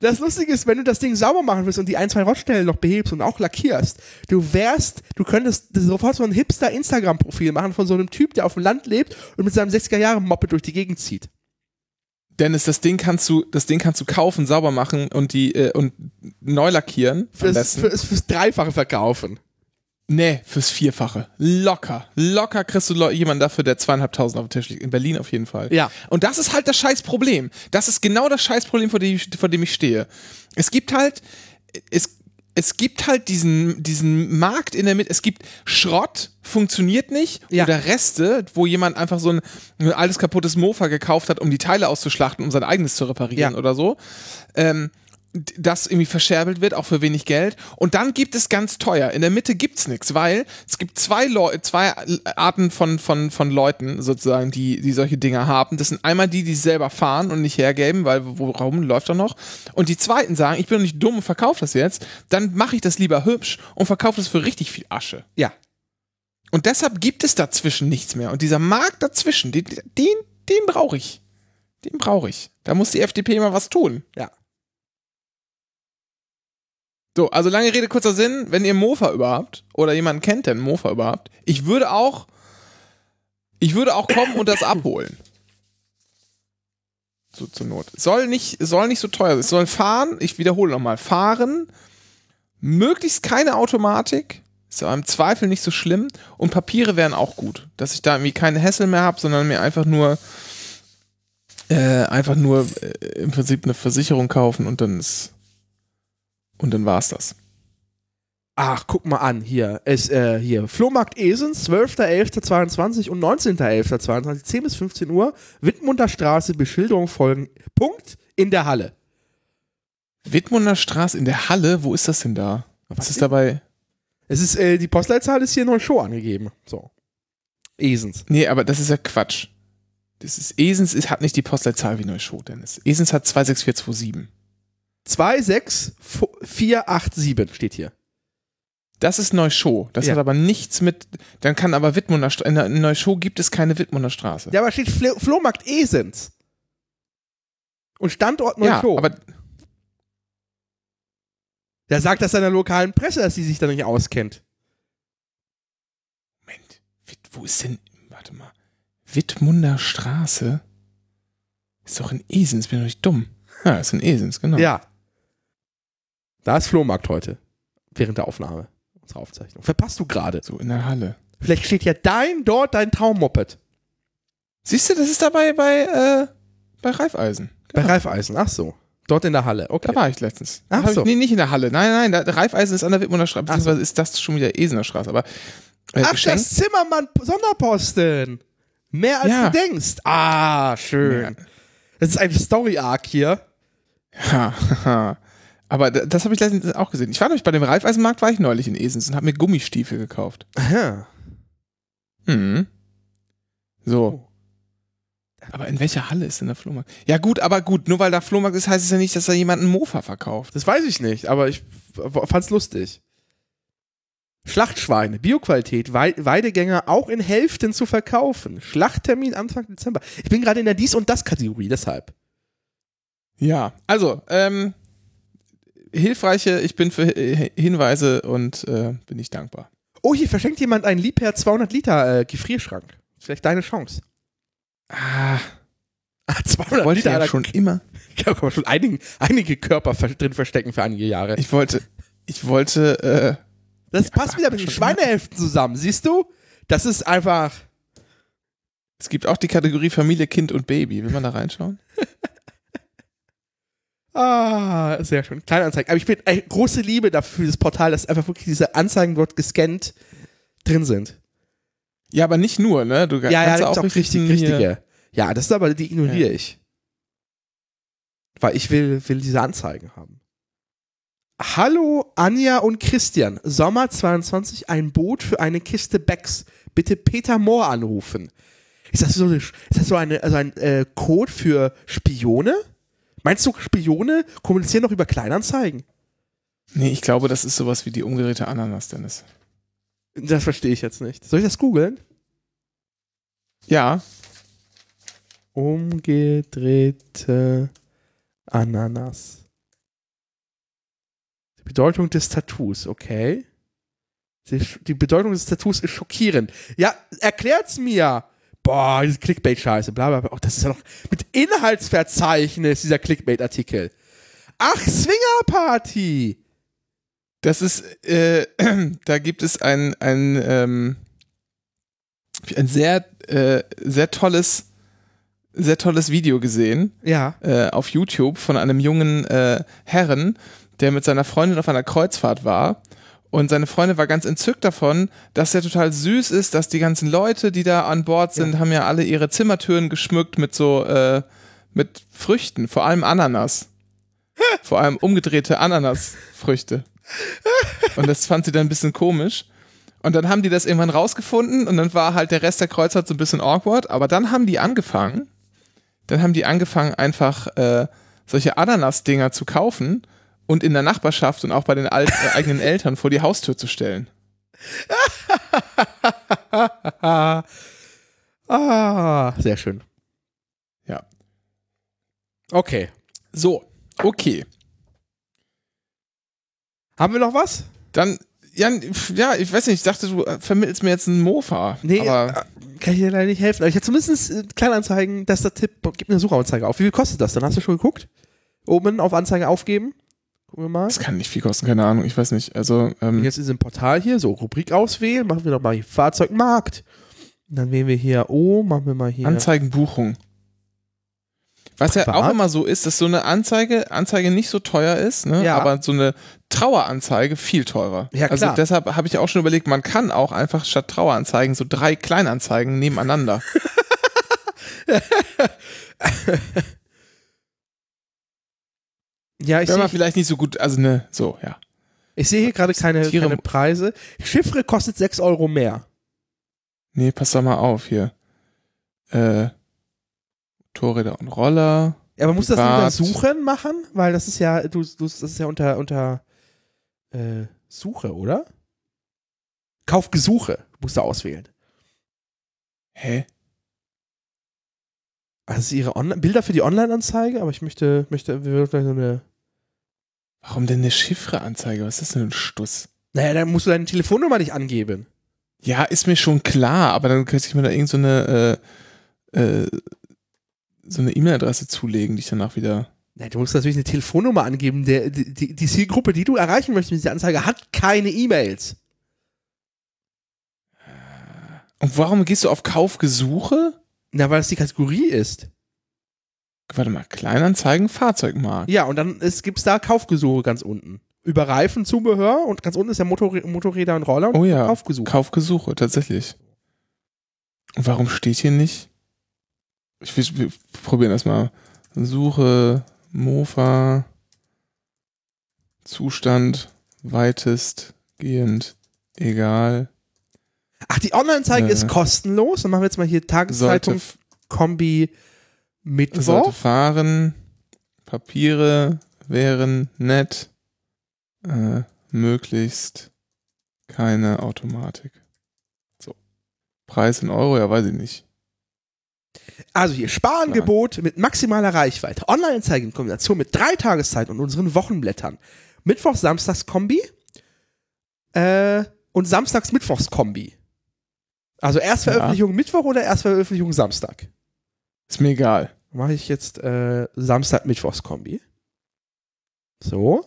Das Lustige ist, wenn du das Ding sauber machen willst und die ein, zwei Rottstellen noch behebst und auch lackierst, du wärst, du könntest sofort so ein Hipster-Instagram-Profil machen von so einem Typ, der auf dem Land lebt und mit seinem 60er-Jahre-Moppe durch die Gegend zieht. Dennis, das Ding kannst du, das Ding kannst du kaufen, sauber machen und die äh, und neu lackieren. Fürs, fürs, fürs Dreifache verkaufen. Nee, fürs Vierfache. Locker. Locker kriegst du jemanden dafür, der zweieinhalbtausend auf dem Tisch liegt. In Berlin auf jeden Fall. Ja. Und das ist halt das Scheißproblem. Das ist genau das Scheißproblem, vor dem ich, vor dem ich stehe. Es gibt halt, es, es gibt halt diesen, diesen Markt in der Mitte. Es gibt Schrott, funktioniert nicht. Ja. Oder Reste, wo jemand einfach so ein, ein altes kaputtes Mofa gekauft hat, um die Teile auszuschlachten, um sein eigenes zu reparieren Ja. oder so. Ähm, das irgendwie verscherbelt wird, auch für wenig Geld. Und dann gibt es ganz teuer. In der Mitte gibt's nichts, weil es gibt zwei, Leu zwei Arten von, von, von Leuten sozusagen, die, die solche Dinger haben. Das sind einmal die, die selber fahren und nicht hergeben, weil warum läuft doch noch. Und die zweiten sagen, ich bin doch nicht dumm und verkaufe das jetzt. Dann mache ich das lieber hübsch und verkaufe das für richtig viel Asche. Ja. Und deshalb gibt es dazwischen nichts mehr. Und dieser Markt dazwischen, den, den, den brauche ich. Den brauche ich. Da muss die FDP mal was tun. Ja. So, also lange Rede, kurzer Sinn, wenn ihr Mofa überhaupt oder jemanden kennt, der einen Mofa überhaupt, ich würde auch, ich würde auch kommen und das abholen. So zur Not. Soll nicht, soll nicht so teuer sein. Es soll fahren, ich wiederhole nochmal, fahren, möglichst keine Automatik, ist aber im Zweifel nicht so schlimm und Papiere wären auch gut, dass ich da irgendwie keine Hässel mehr habe, sondern mir einfach nur äh, einfach nur äh, im Prinzip eine Versicherung kaufen und dann ist und dann war's das. Ach, guck mal an, hier. Es, äh, hier. Flohmarkt Esens, 12.11.22 und 19.11.22, 10 bis 15 Uhr. Wittmunder Straße, Beschilderung folgen. Punkt in der Halle. Wittmunder Straße in der Halle, wo ist das denn da? Was ist dabei? Es ist, äh, die Postleitzahl ist hier noch Show angegeben. So. Esens. Nee, aber das ist ja Quatsch. Das ist Esens ist, hat nicht die Postleitzahl wie Neuschot, Dennis. Esens hat 26427. 26487 steht hier. Das ist Neuschot. Das Ja. hat aber nichts mit. Dann kann aber Wittmunder Straße. In Neuschot gibt es keine Wittmunder Straße. Ja, aber steht Flo Flohmarkt Esens. Und Standort Ja, Neuschow. aber Der sagt das seiner lokalen Presse, dass sie sich da nicht auskennt. Moment, wo ist denn. Warte mal. Wittmunder Straße? Ist doch in Esens, bin doch nicht dumm. Ja, ist in Esens, genau. Ja. Da ist Flohmarkt heute. Während der Aufnahme unserer Aufzeichnung. Verpasst du gerade. So in der Halle. Vielleicht steht ja dein dort dein Traummoped. Siehst du, das ist dabei bei, äh, bei Reifeisen. Bei Reifeisen. Ach so. Dort in der Halle. Okay. Da war ich letztens. Ach Hab so. Ich, nee, nicht in der Halle. Nein, nein, da, Reifeisen ist an der Wittmunder Straße, Ach so. beziehungsweise ist das schon wieder Esener Straße. Aber äh, Ach, Geschenk, das Zimmermann Sonderposten. Mehr als Ja. du denkst. Ah, schön. Das ist ein Story-Arc hier. Haha. [laughs] Aber da- das habe ich letztens auch gesehen. Ich war nämlich bei dem Reifeisenmarkt, war ich neulich in Esens und habe mir Gummistiefel gekauft. Aha. Mhm. Oh. So. Aber in welcher Halle ist denn der Flohmarkt? Ja gut, aber gut, nur weil da Flohmarkt ist, heißt es ja nicht, dass da jemand einen Mofa verkauft. Das weiß ich nicht, aber ich fand's lustig. Schlachtschweine, Bioqualität, Wei Weidegänger auch in Hälften zu verkaufen. Schlachttermin Anfang Dezember. Ich bin gerade in der Dies- und Das-Kategorie, deshalb. Ja, also, ähm, hilfreiche, ich bin für Hi- Hinweise und äh, bin ich dankbar. Oh, hier verschenkt jemand einen Liebherr 200 Liter äh, Gefrierschrank. Vielleicht deine Chance. Ah, Ah, 200 wollte Liter. ja da schon immer. kann man schon einigen, einige Körper drin verstecken für einige Jahre. Ich wollte, ich wollte, äh, Das passt wieder mit den Schweinehälften zusammen, siehst du? Das ist einfach. es gibt auch die Kategorie Familie, Kind und Baby. Will man da reinschauen? [laughs] Ah, sehr schön. Kleinanzeigen. Aber ich bin äh, große Liebe dafür für das Portal, dass einfach wirklich diese Anzeigen dort gescannt drin sind. Ja, aber nicht nur, ne? Du Ja, ja, kannst da gibt's auch richtig, richtige. hier- Ja, das ist aber, die ignoriere ich. Weil ich will, will diese Anzeigen haben. Hallo Anja und Christian. Sommer 22 ein Boot für eine Kiste Becks. Bitte Peter Mohr anrufen. Ist das so, eine, ist das so eine, also ein äh, Code für Spione? Meinst du, Spione kommunizieren doch über Kleinanzeigen? Nee, ich glaube, das ist sowas wie die umgedrehte Ananas, Dennis. Das verstehe ich jetzt nicht. Soll ich das googeln? Ja, Umgedrehte Ananas. Die Bedeutung des Tattoos, okay. Die, die Bedeutung des Tattoos ist schockierend. Ja, erklärt's mir. Boah, diese Clickbait-Scheiße, bla bla bla. Oh, das ist ja noch mit Inhaltsverzeichnis, dieser Clickbait-Artikel. Ach, Swingerparty. das ist, äh, [clears throat] da gibt es ein, ein, ähm, ein sehr, äh, sehr tolles, sehr tolles Video gesehen Ja. äh, auf YouTube von einem jungen äh, Herren, der mit seiner Freundin auf einer Kreuzfahrt war. Und seine Freundin war ganz entzückt davon, dass er total süß ist, dass die ganzen Leute, die da an Bord sind, haben ja alle ihre Zimmertüren geschmückt mit so, äh, mit Früchten, vor allem Ananas. [laughs] vor allem umgedrehte Ananasfrüchte. Und das fand sie dann ein bisschen komisch. Und dann haben die das irgendwann rausgefunden und dann war halt der Rest der Kreuzfahrt so ein bisschen awkward. Aber dann haben die angefangen, dann haben die angefangen, einfach äh, solche Ananas-Dinger zu kaufen und in der Nachbarschaft und auch bei den alt, äh, eigenen Eltern vor die Haustür zu stellen. [laughs] ah, sehr schön. Ja. Okay. So, okay. Haben wir noch was? Dann, Jan, ja, ich weiß nicht, ich dachte, du vermittelst mir jetzt einen Mofa. Nee, aber äh, kann ich dir leider nicht helfen. Aber ich habe zumindest äh, Kleinanzeigen, dass der Tipp, gib eine Suchanzeige auf. Wie viel kostet das? Dann hast du schon geguckt? Oben auf Anzeige aufgeben. Gucken wir mal. das kann nicht viel kosten, keine Ahnung, ich weiß nicht. Also, ähm, Jetzt ist im Portal hier, so Rubrik auswählen, machen wir doch mal hier Fahrzeugmarkt. Und dann wählen wir hier, oh, machen wir mal hier. Anzeigenbuchung. Was ja auch immer so ist, dass so eine Anzeige, Anzeige nicht so teuer ist, ne? Ja. aber so eine Traueranzeige viel teurer. Ja, Also klar. deshalb habe ich auch schon überlegt, man kann auch einfach statt Traueranzeigen so drei Kleinanzeigen nebeneinander. [laughs] [laughs] ja, ich mal sehe vielleicht nicht so gut, also ne, so, ja. ich seh hier gerade keine, Tiere- keine Preise. Chiffre kostet 6 Euro mehr. Nee, pass doch mal auf hier. Äh, Motorräder und Roller. Ja, aber muss das unter Privat. Suchen machen? Weil das ist ja, du, du das ist ja unter, unter äh, Suche, oder? Kaufgesuche musst du auswählen. Hä? Also das ihre Online Bilder für die Online-Anzeige, aber ich möchte, möchte, wir würden vielleicht so eine. Warum denn eine Chiffre-Anzeige? Was ist denn ein Stuss? Naja, dann musst du deine Telefonnummer nicht angeben. Ja, ist mir schon klar, aber dann könnte ich mir da irgend so eine, äh, äh, so eine E-Mail-Adresse zulegen, die ich danach wieder. Nein, du musst natürlich eine Telefonnummer angeben. Der, die, die, die Zielgruppe, die du erreichen möchtest mit dieser Anzeige, hat keine E-Mails. Und warum gehst du auf Kaufgesuche? Na, weil das die Kategorie ist. Warte mal, Kleinanzeigen, Fahrzeugmarkt. Ja, und dann gibt es da Kaufgesuche ganz unten. Über Reifenzubehör und ganz unten ist ja Motorrä Motorräder und Roller und Oh ja, Kaufgesuche. Kaufgesuche, tatsächlich. Und warum steht hier nicht? Ich will, wir probieren das mal. Suche, Mofa, Zustand, weitestgehend, egal. Ach, die Online-Anzeige Äh. ist kostenlos. Dann machen wir jetzt mal hier Sollte, Tageszeitung Kombi sollte Mittwoch. fahren, Papiere wären nett, äh, möglichst keine Automatik. So. Preis in Euro, ja, weiß ich nicht. Also hier Sparangebot mit maximaler Reichweite. Online-Anzeige in Kombination mit drei Tageszeit und unseren Wochenblättern. Mittwochs-Samstags-Kombi äh, und Samstags-Mittwochs-Kombi. Also Erstveröffentlichung Mittwoch oder Erstveröffentlichung Samstag? Ist mir egal. mache ich jetzt äh, Samstag-Mittwochs-Kombi. So.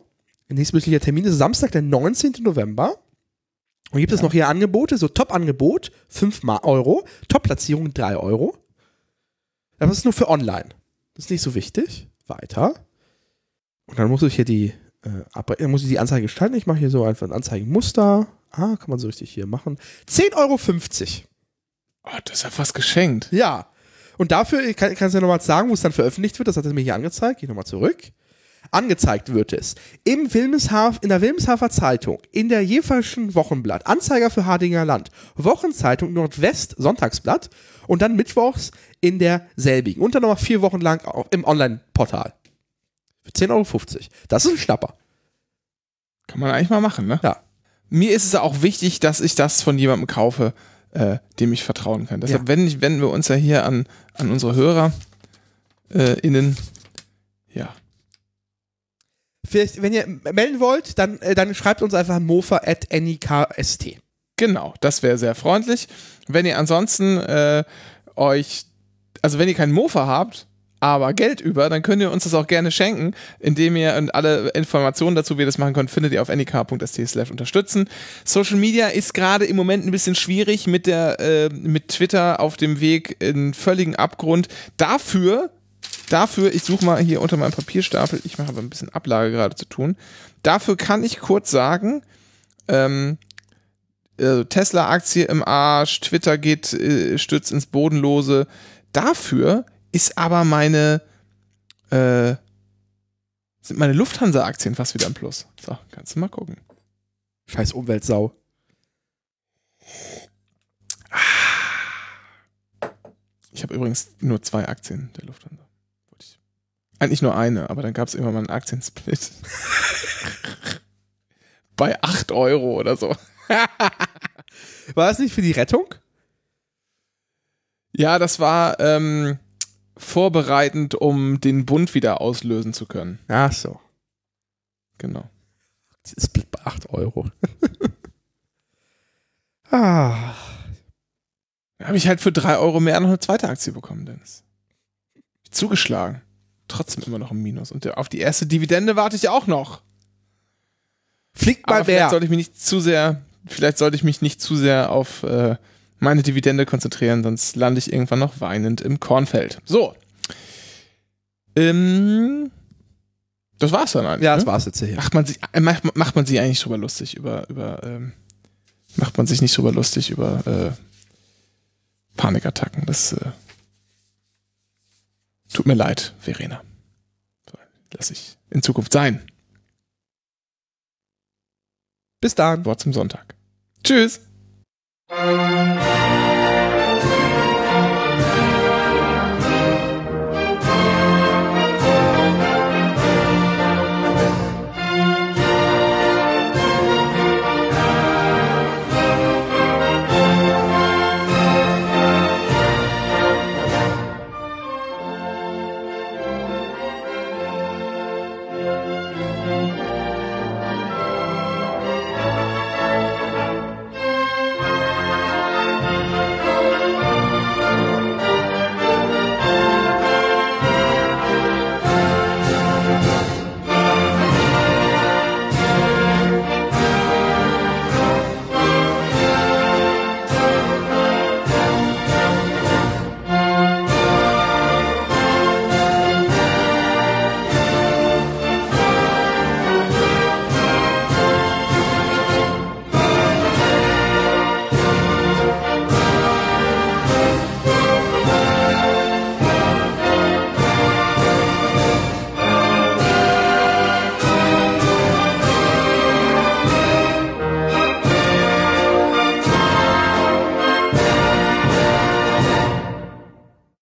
Nächstmöglicher Termin ist Samstag, der 19. November. Und gibt es noch hier Angebote, so Top-Angebot, 5 Ma- Euro, Top-Platzierung 3 Euro. Aber das ist nur für online. Das ist nicht so wichtig. Weiter. Und dann muss ich hier die, äh, muss ich die Anzeige gestalten. Ich mache hier so einfach ein Anzeigenmuster. Ah, kann man so richtig hier machen. 10,50 Euro. Oh, das ist ja fast geschenkt. Ja. Und dafür, ich kann, kannst du ja nochmal sagen, wo es dann veröffentlicht wird, das hat er mir hier angezeigt, gehe nochmal zurück. Angezeigt wird es im Wilmeshaf, in der Wilmshafer Zeitung, in der Jeverschen Wochenblatt, Anzeiger für Hardinger Land, Wochenzeitung Nordwest, Sonntagsblatt und dann mittwochs in der selbigen. Und dann nochmal vier Wochen lang auch im Online-Portal. Für 10,50 Euro. Das ist ein Schnapper. Kann man eigentlich mal machen, ne? Ja. Mir ist es auch wichtig, dass ich das von jemandem kaufe, äh, dem ich vertrauen kann. Deshalb Ja. wenden, ich- wenden wir uns ja hier an, an unsere Hörer äh, innen. Ja. Vielleicht, wenn ihr melden wollt, dann, äh, dann schreibt uns einfach mofa at nikst. Genau, das wäre sehr freundlich. Wenn ihr ansonsten äh, euch, also wenn ihr keinen Mofa habt, aber Geld über, dann könnt ihr uns das auch gerne schenken, indem ihr und alle Informationen dazu, wie ihr das machen könnt, findet ihr auf nik.st slash unterstützen. Social Media ist gerade im Moment ein bisschen schwierig mit der äh, mit Twitter auf dem Weg in völligen Abgrund. Dafür Dafür, ich suche mal hier unter meinem Papierstapel, ich mache aber ein bisschen Ablage gerade zu tun. Dafür kann ich kurz sagen, ähm, äh, Tesla-Aktie im Arsch, Twitter geht, äh, stürzt ins Bodenlose. Dafür ist aber meine, äh, sind meine Lufthansa-Aktien fast wieder im Plus. So, kannst du mal gucken. Scheiß Umweltsau. Ich habe übrigens nur zwei Aktien der Lufthansa. Eigentlich nur eine, aber dann gab es immer mal einen Aktiensplit. [laughs] Bei 8 Euro oder so. [laughs] War das nicht für die Rettung? Ja, das war ähm, vorbereitend, um den Bund wieder auslösen zu können. Ach so. Genau. Split bei 8 Euro. [laughs] ah. Da habe ich halt für drei Euro mehr noch eine zweite Aktie bekommen, Dennis. Zugeschlagen. Trotzdem immer noch im Minus. Und auf die erste Dividende warte ich auch noch. Fliegt mal Aber vielleicht wer. sollte ich mich nicht zu sehr, vielleicht sollte ich mich nicht zu sehr auf äh, meine Dividende konzentrieren, sonst lande ich irgendwann noch weinend im Kornfeld. So. Ähm, das war's dann eigentlich. Ja, das ne? war's jetzt hier. Macht man sich, äh, macht, macht man sich eigentlich drüber lustig über, über, ähm, macht man sich nicht drüber lustig über äh, Panikattacken. Das äh, tut mir leid, Verena. Lass ich in Zukunft sein. Bis dann. Wort zum Sonntag. Tschüss. Thank you.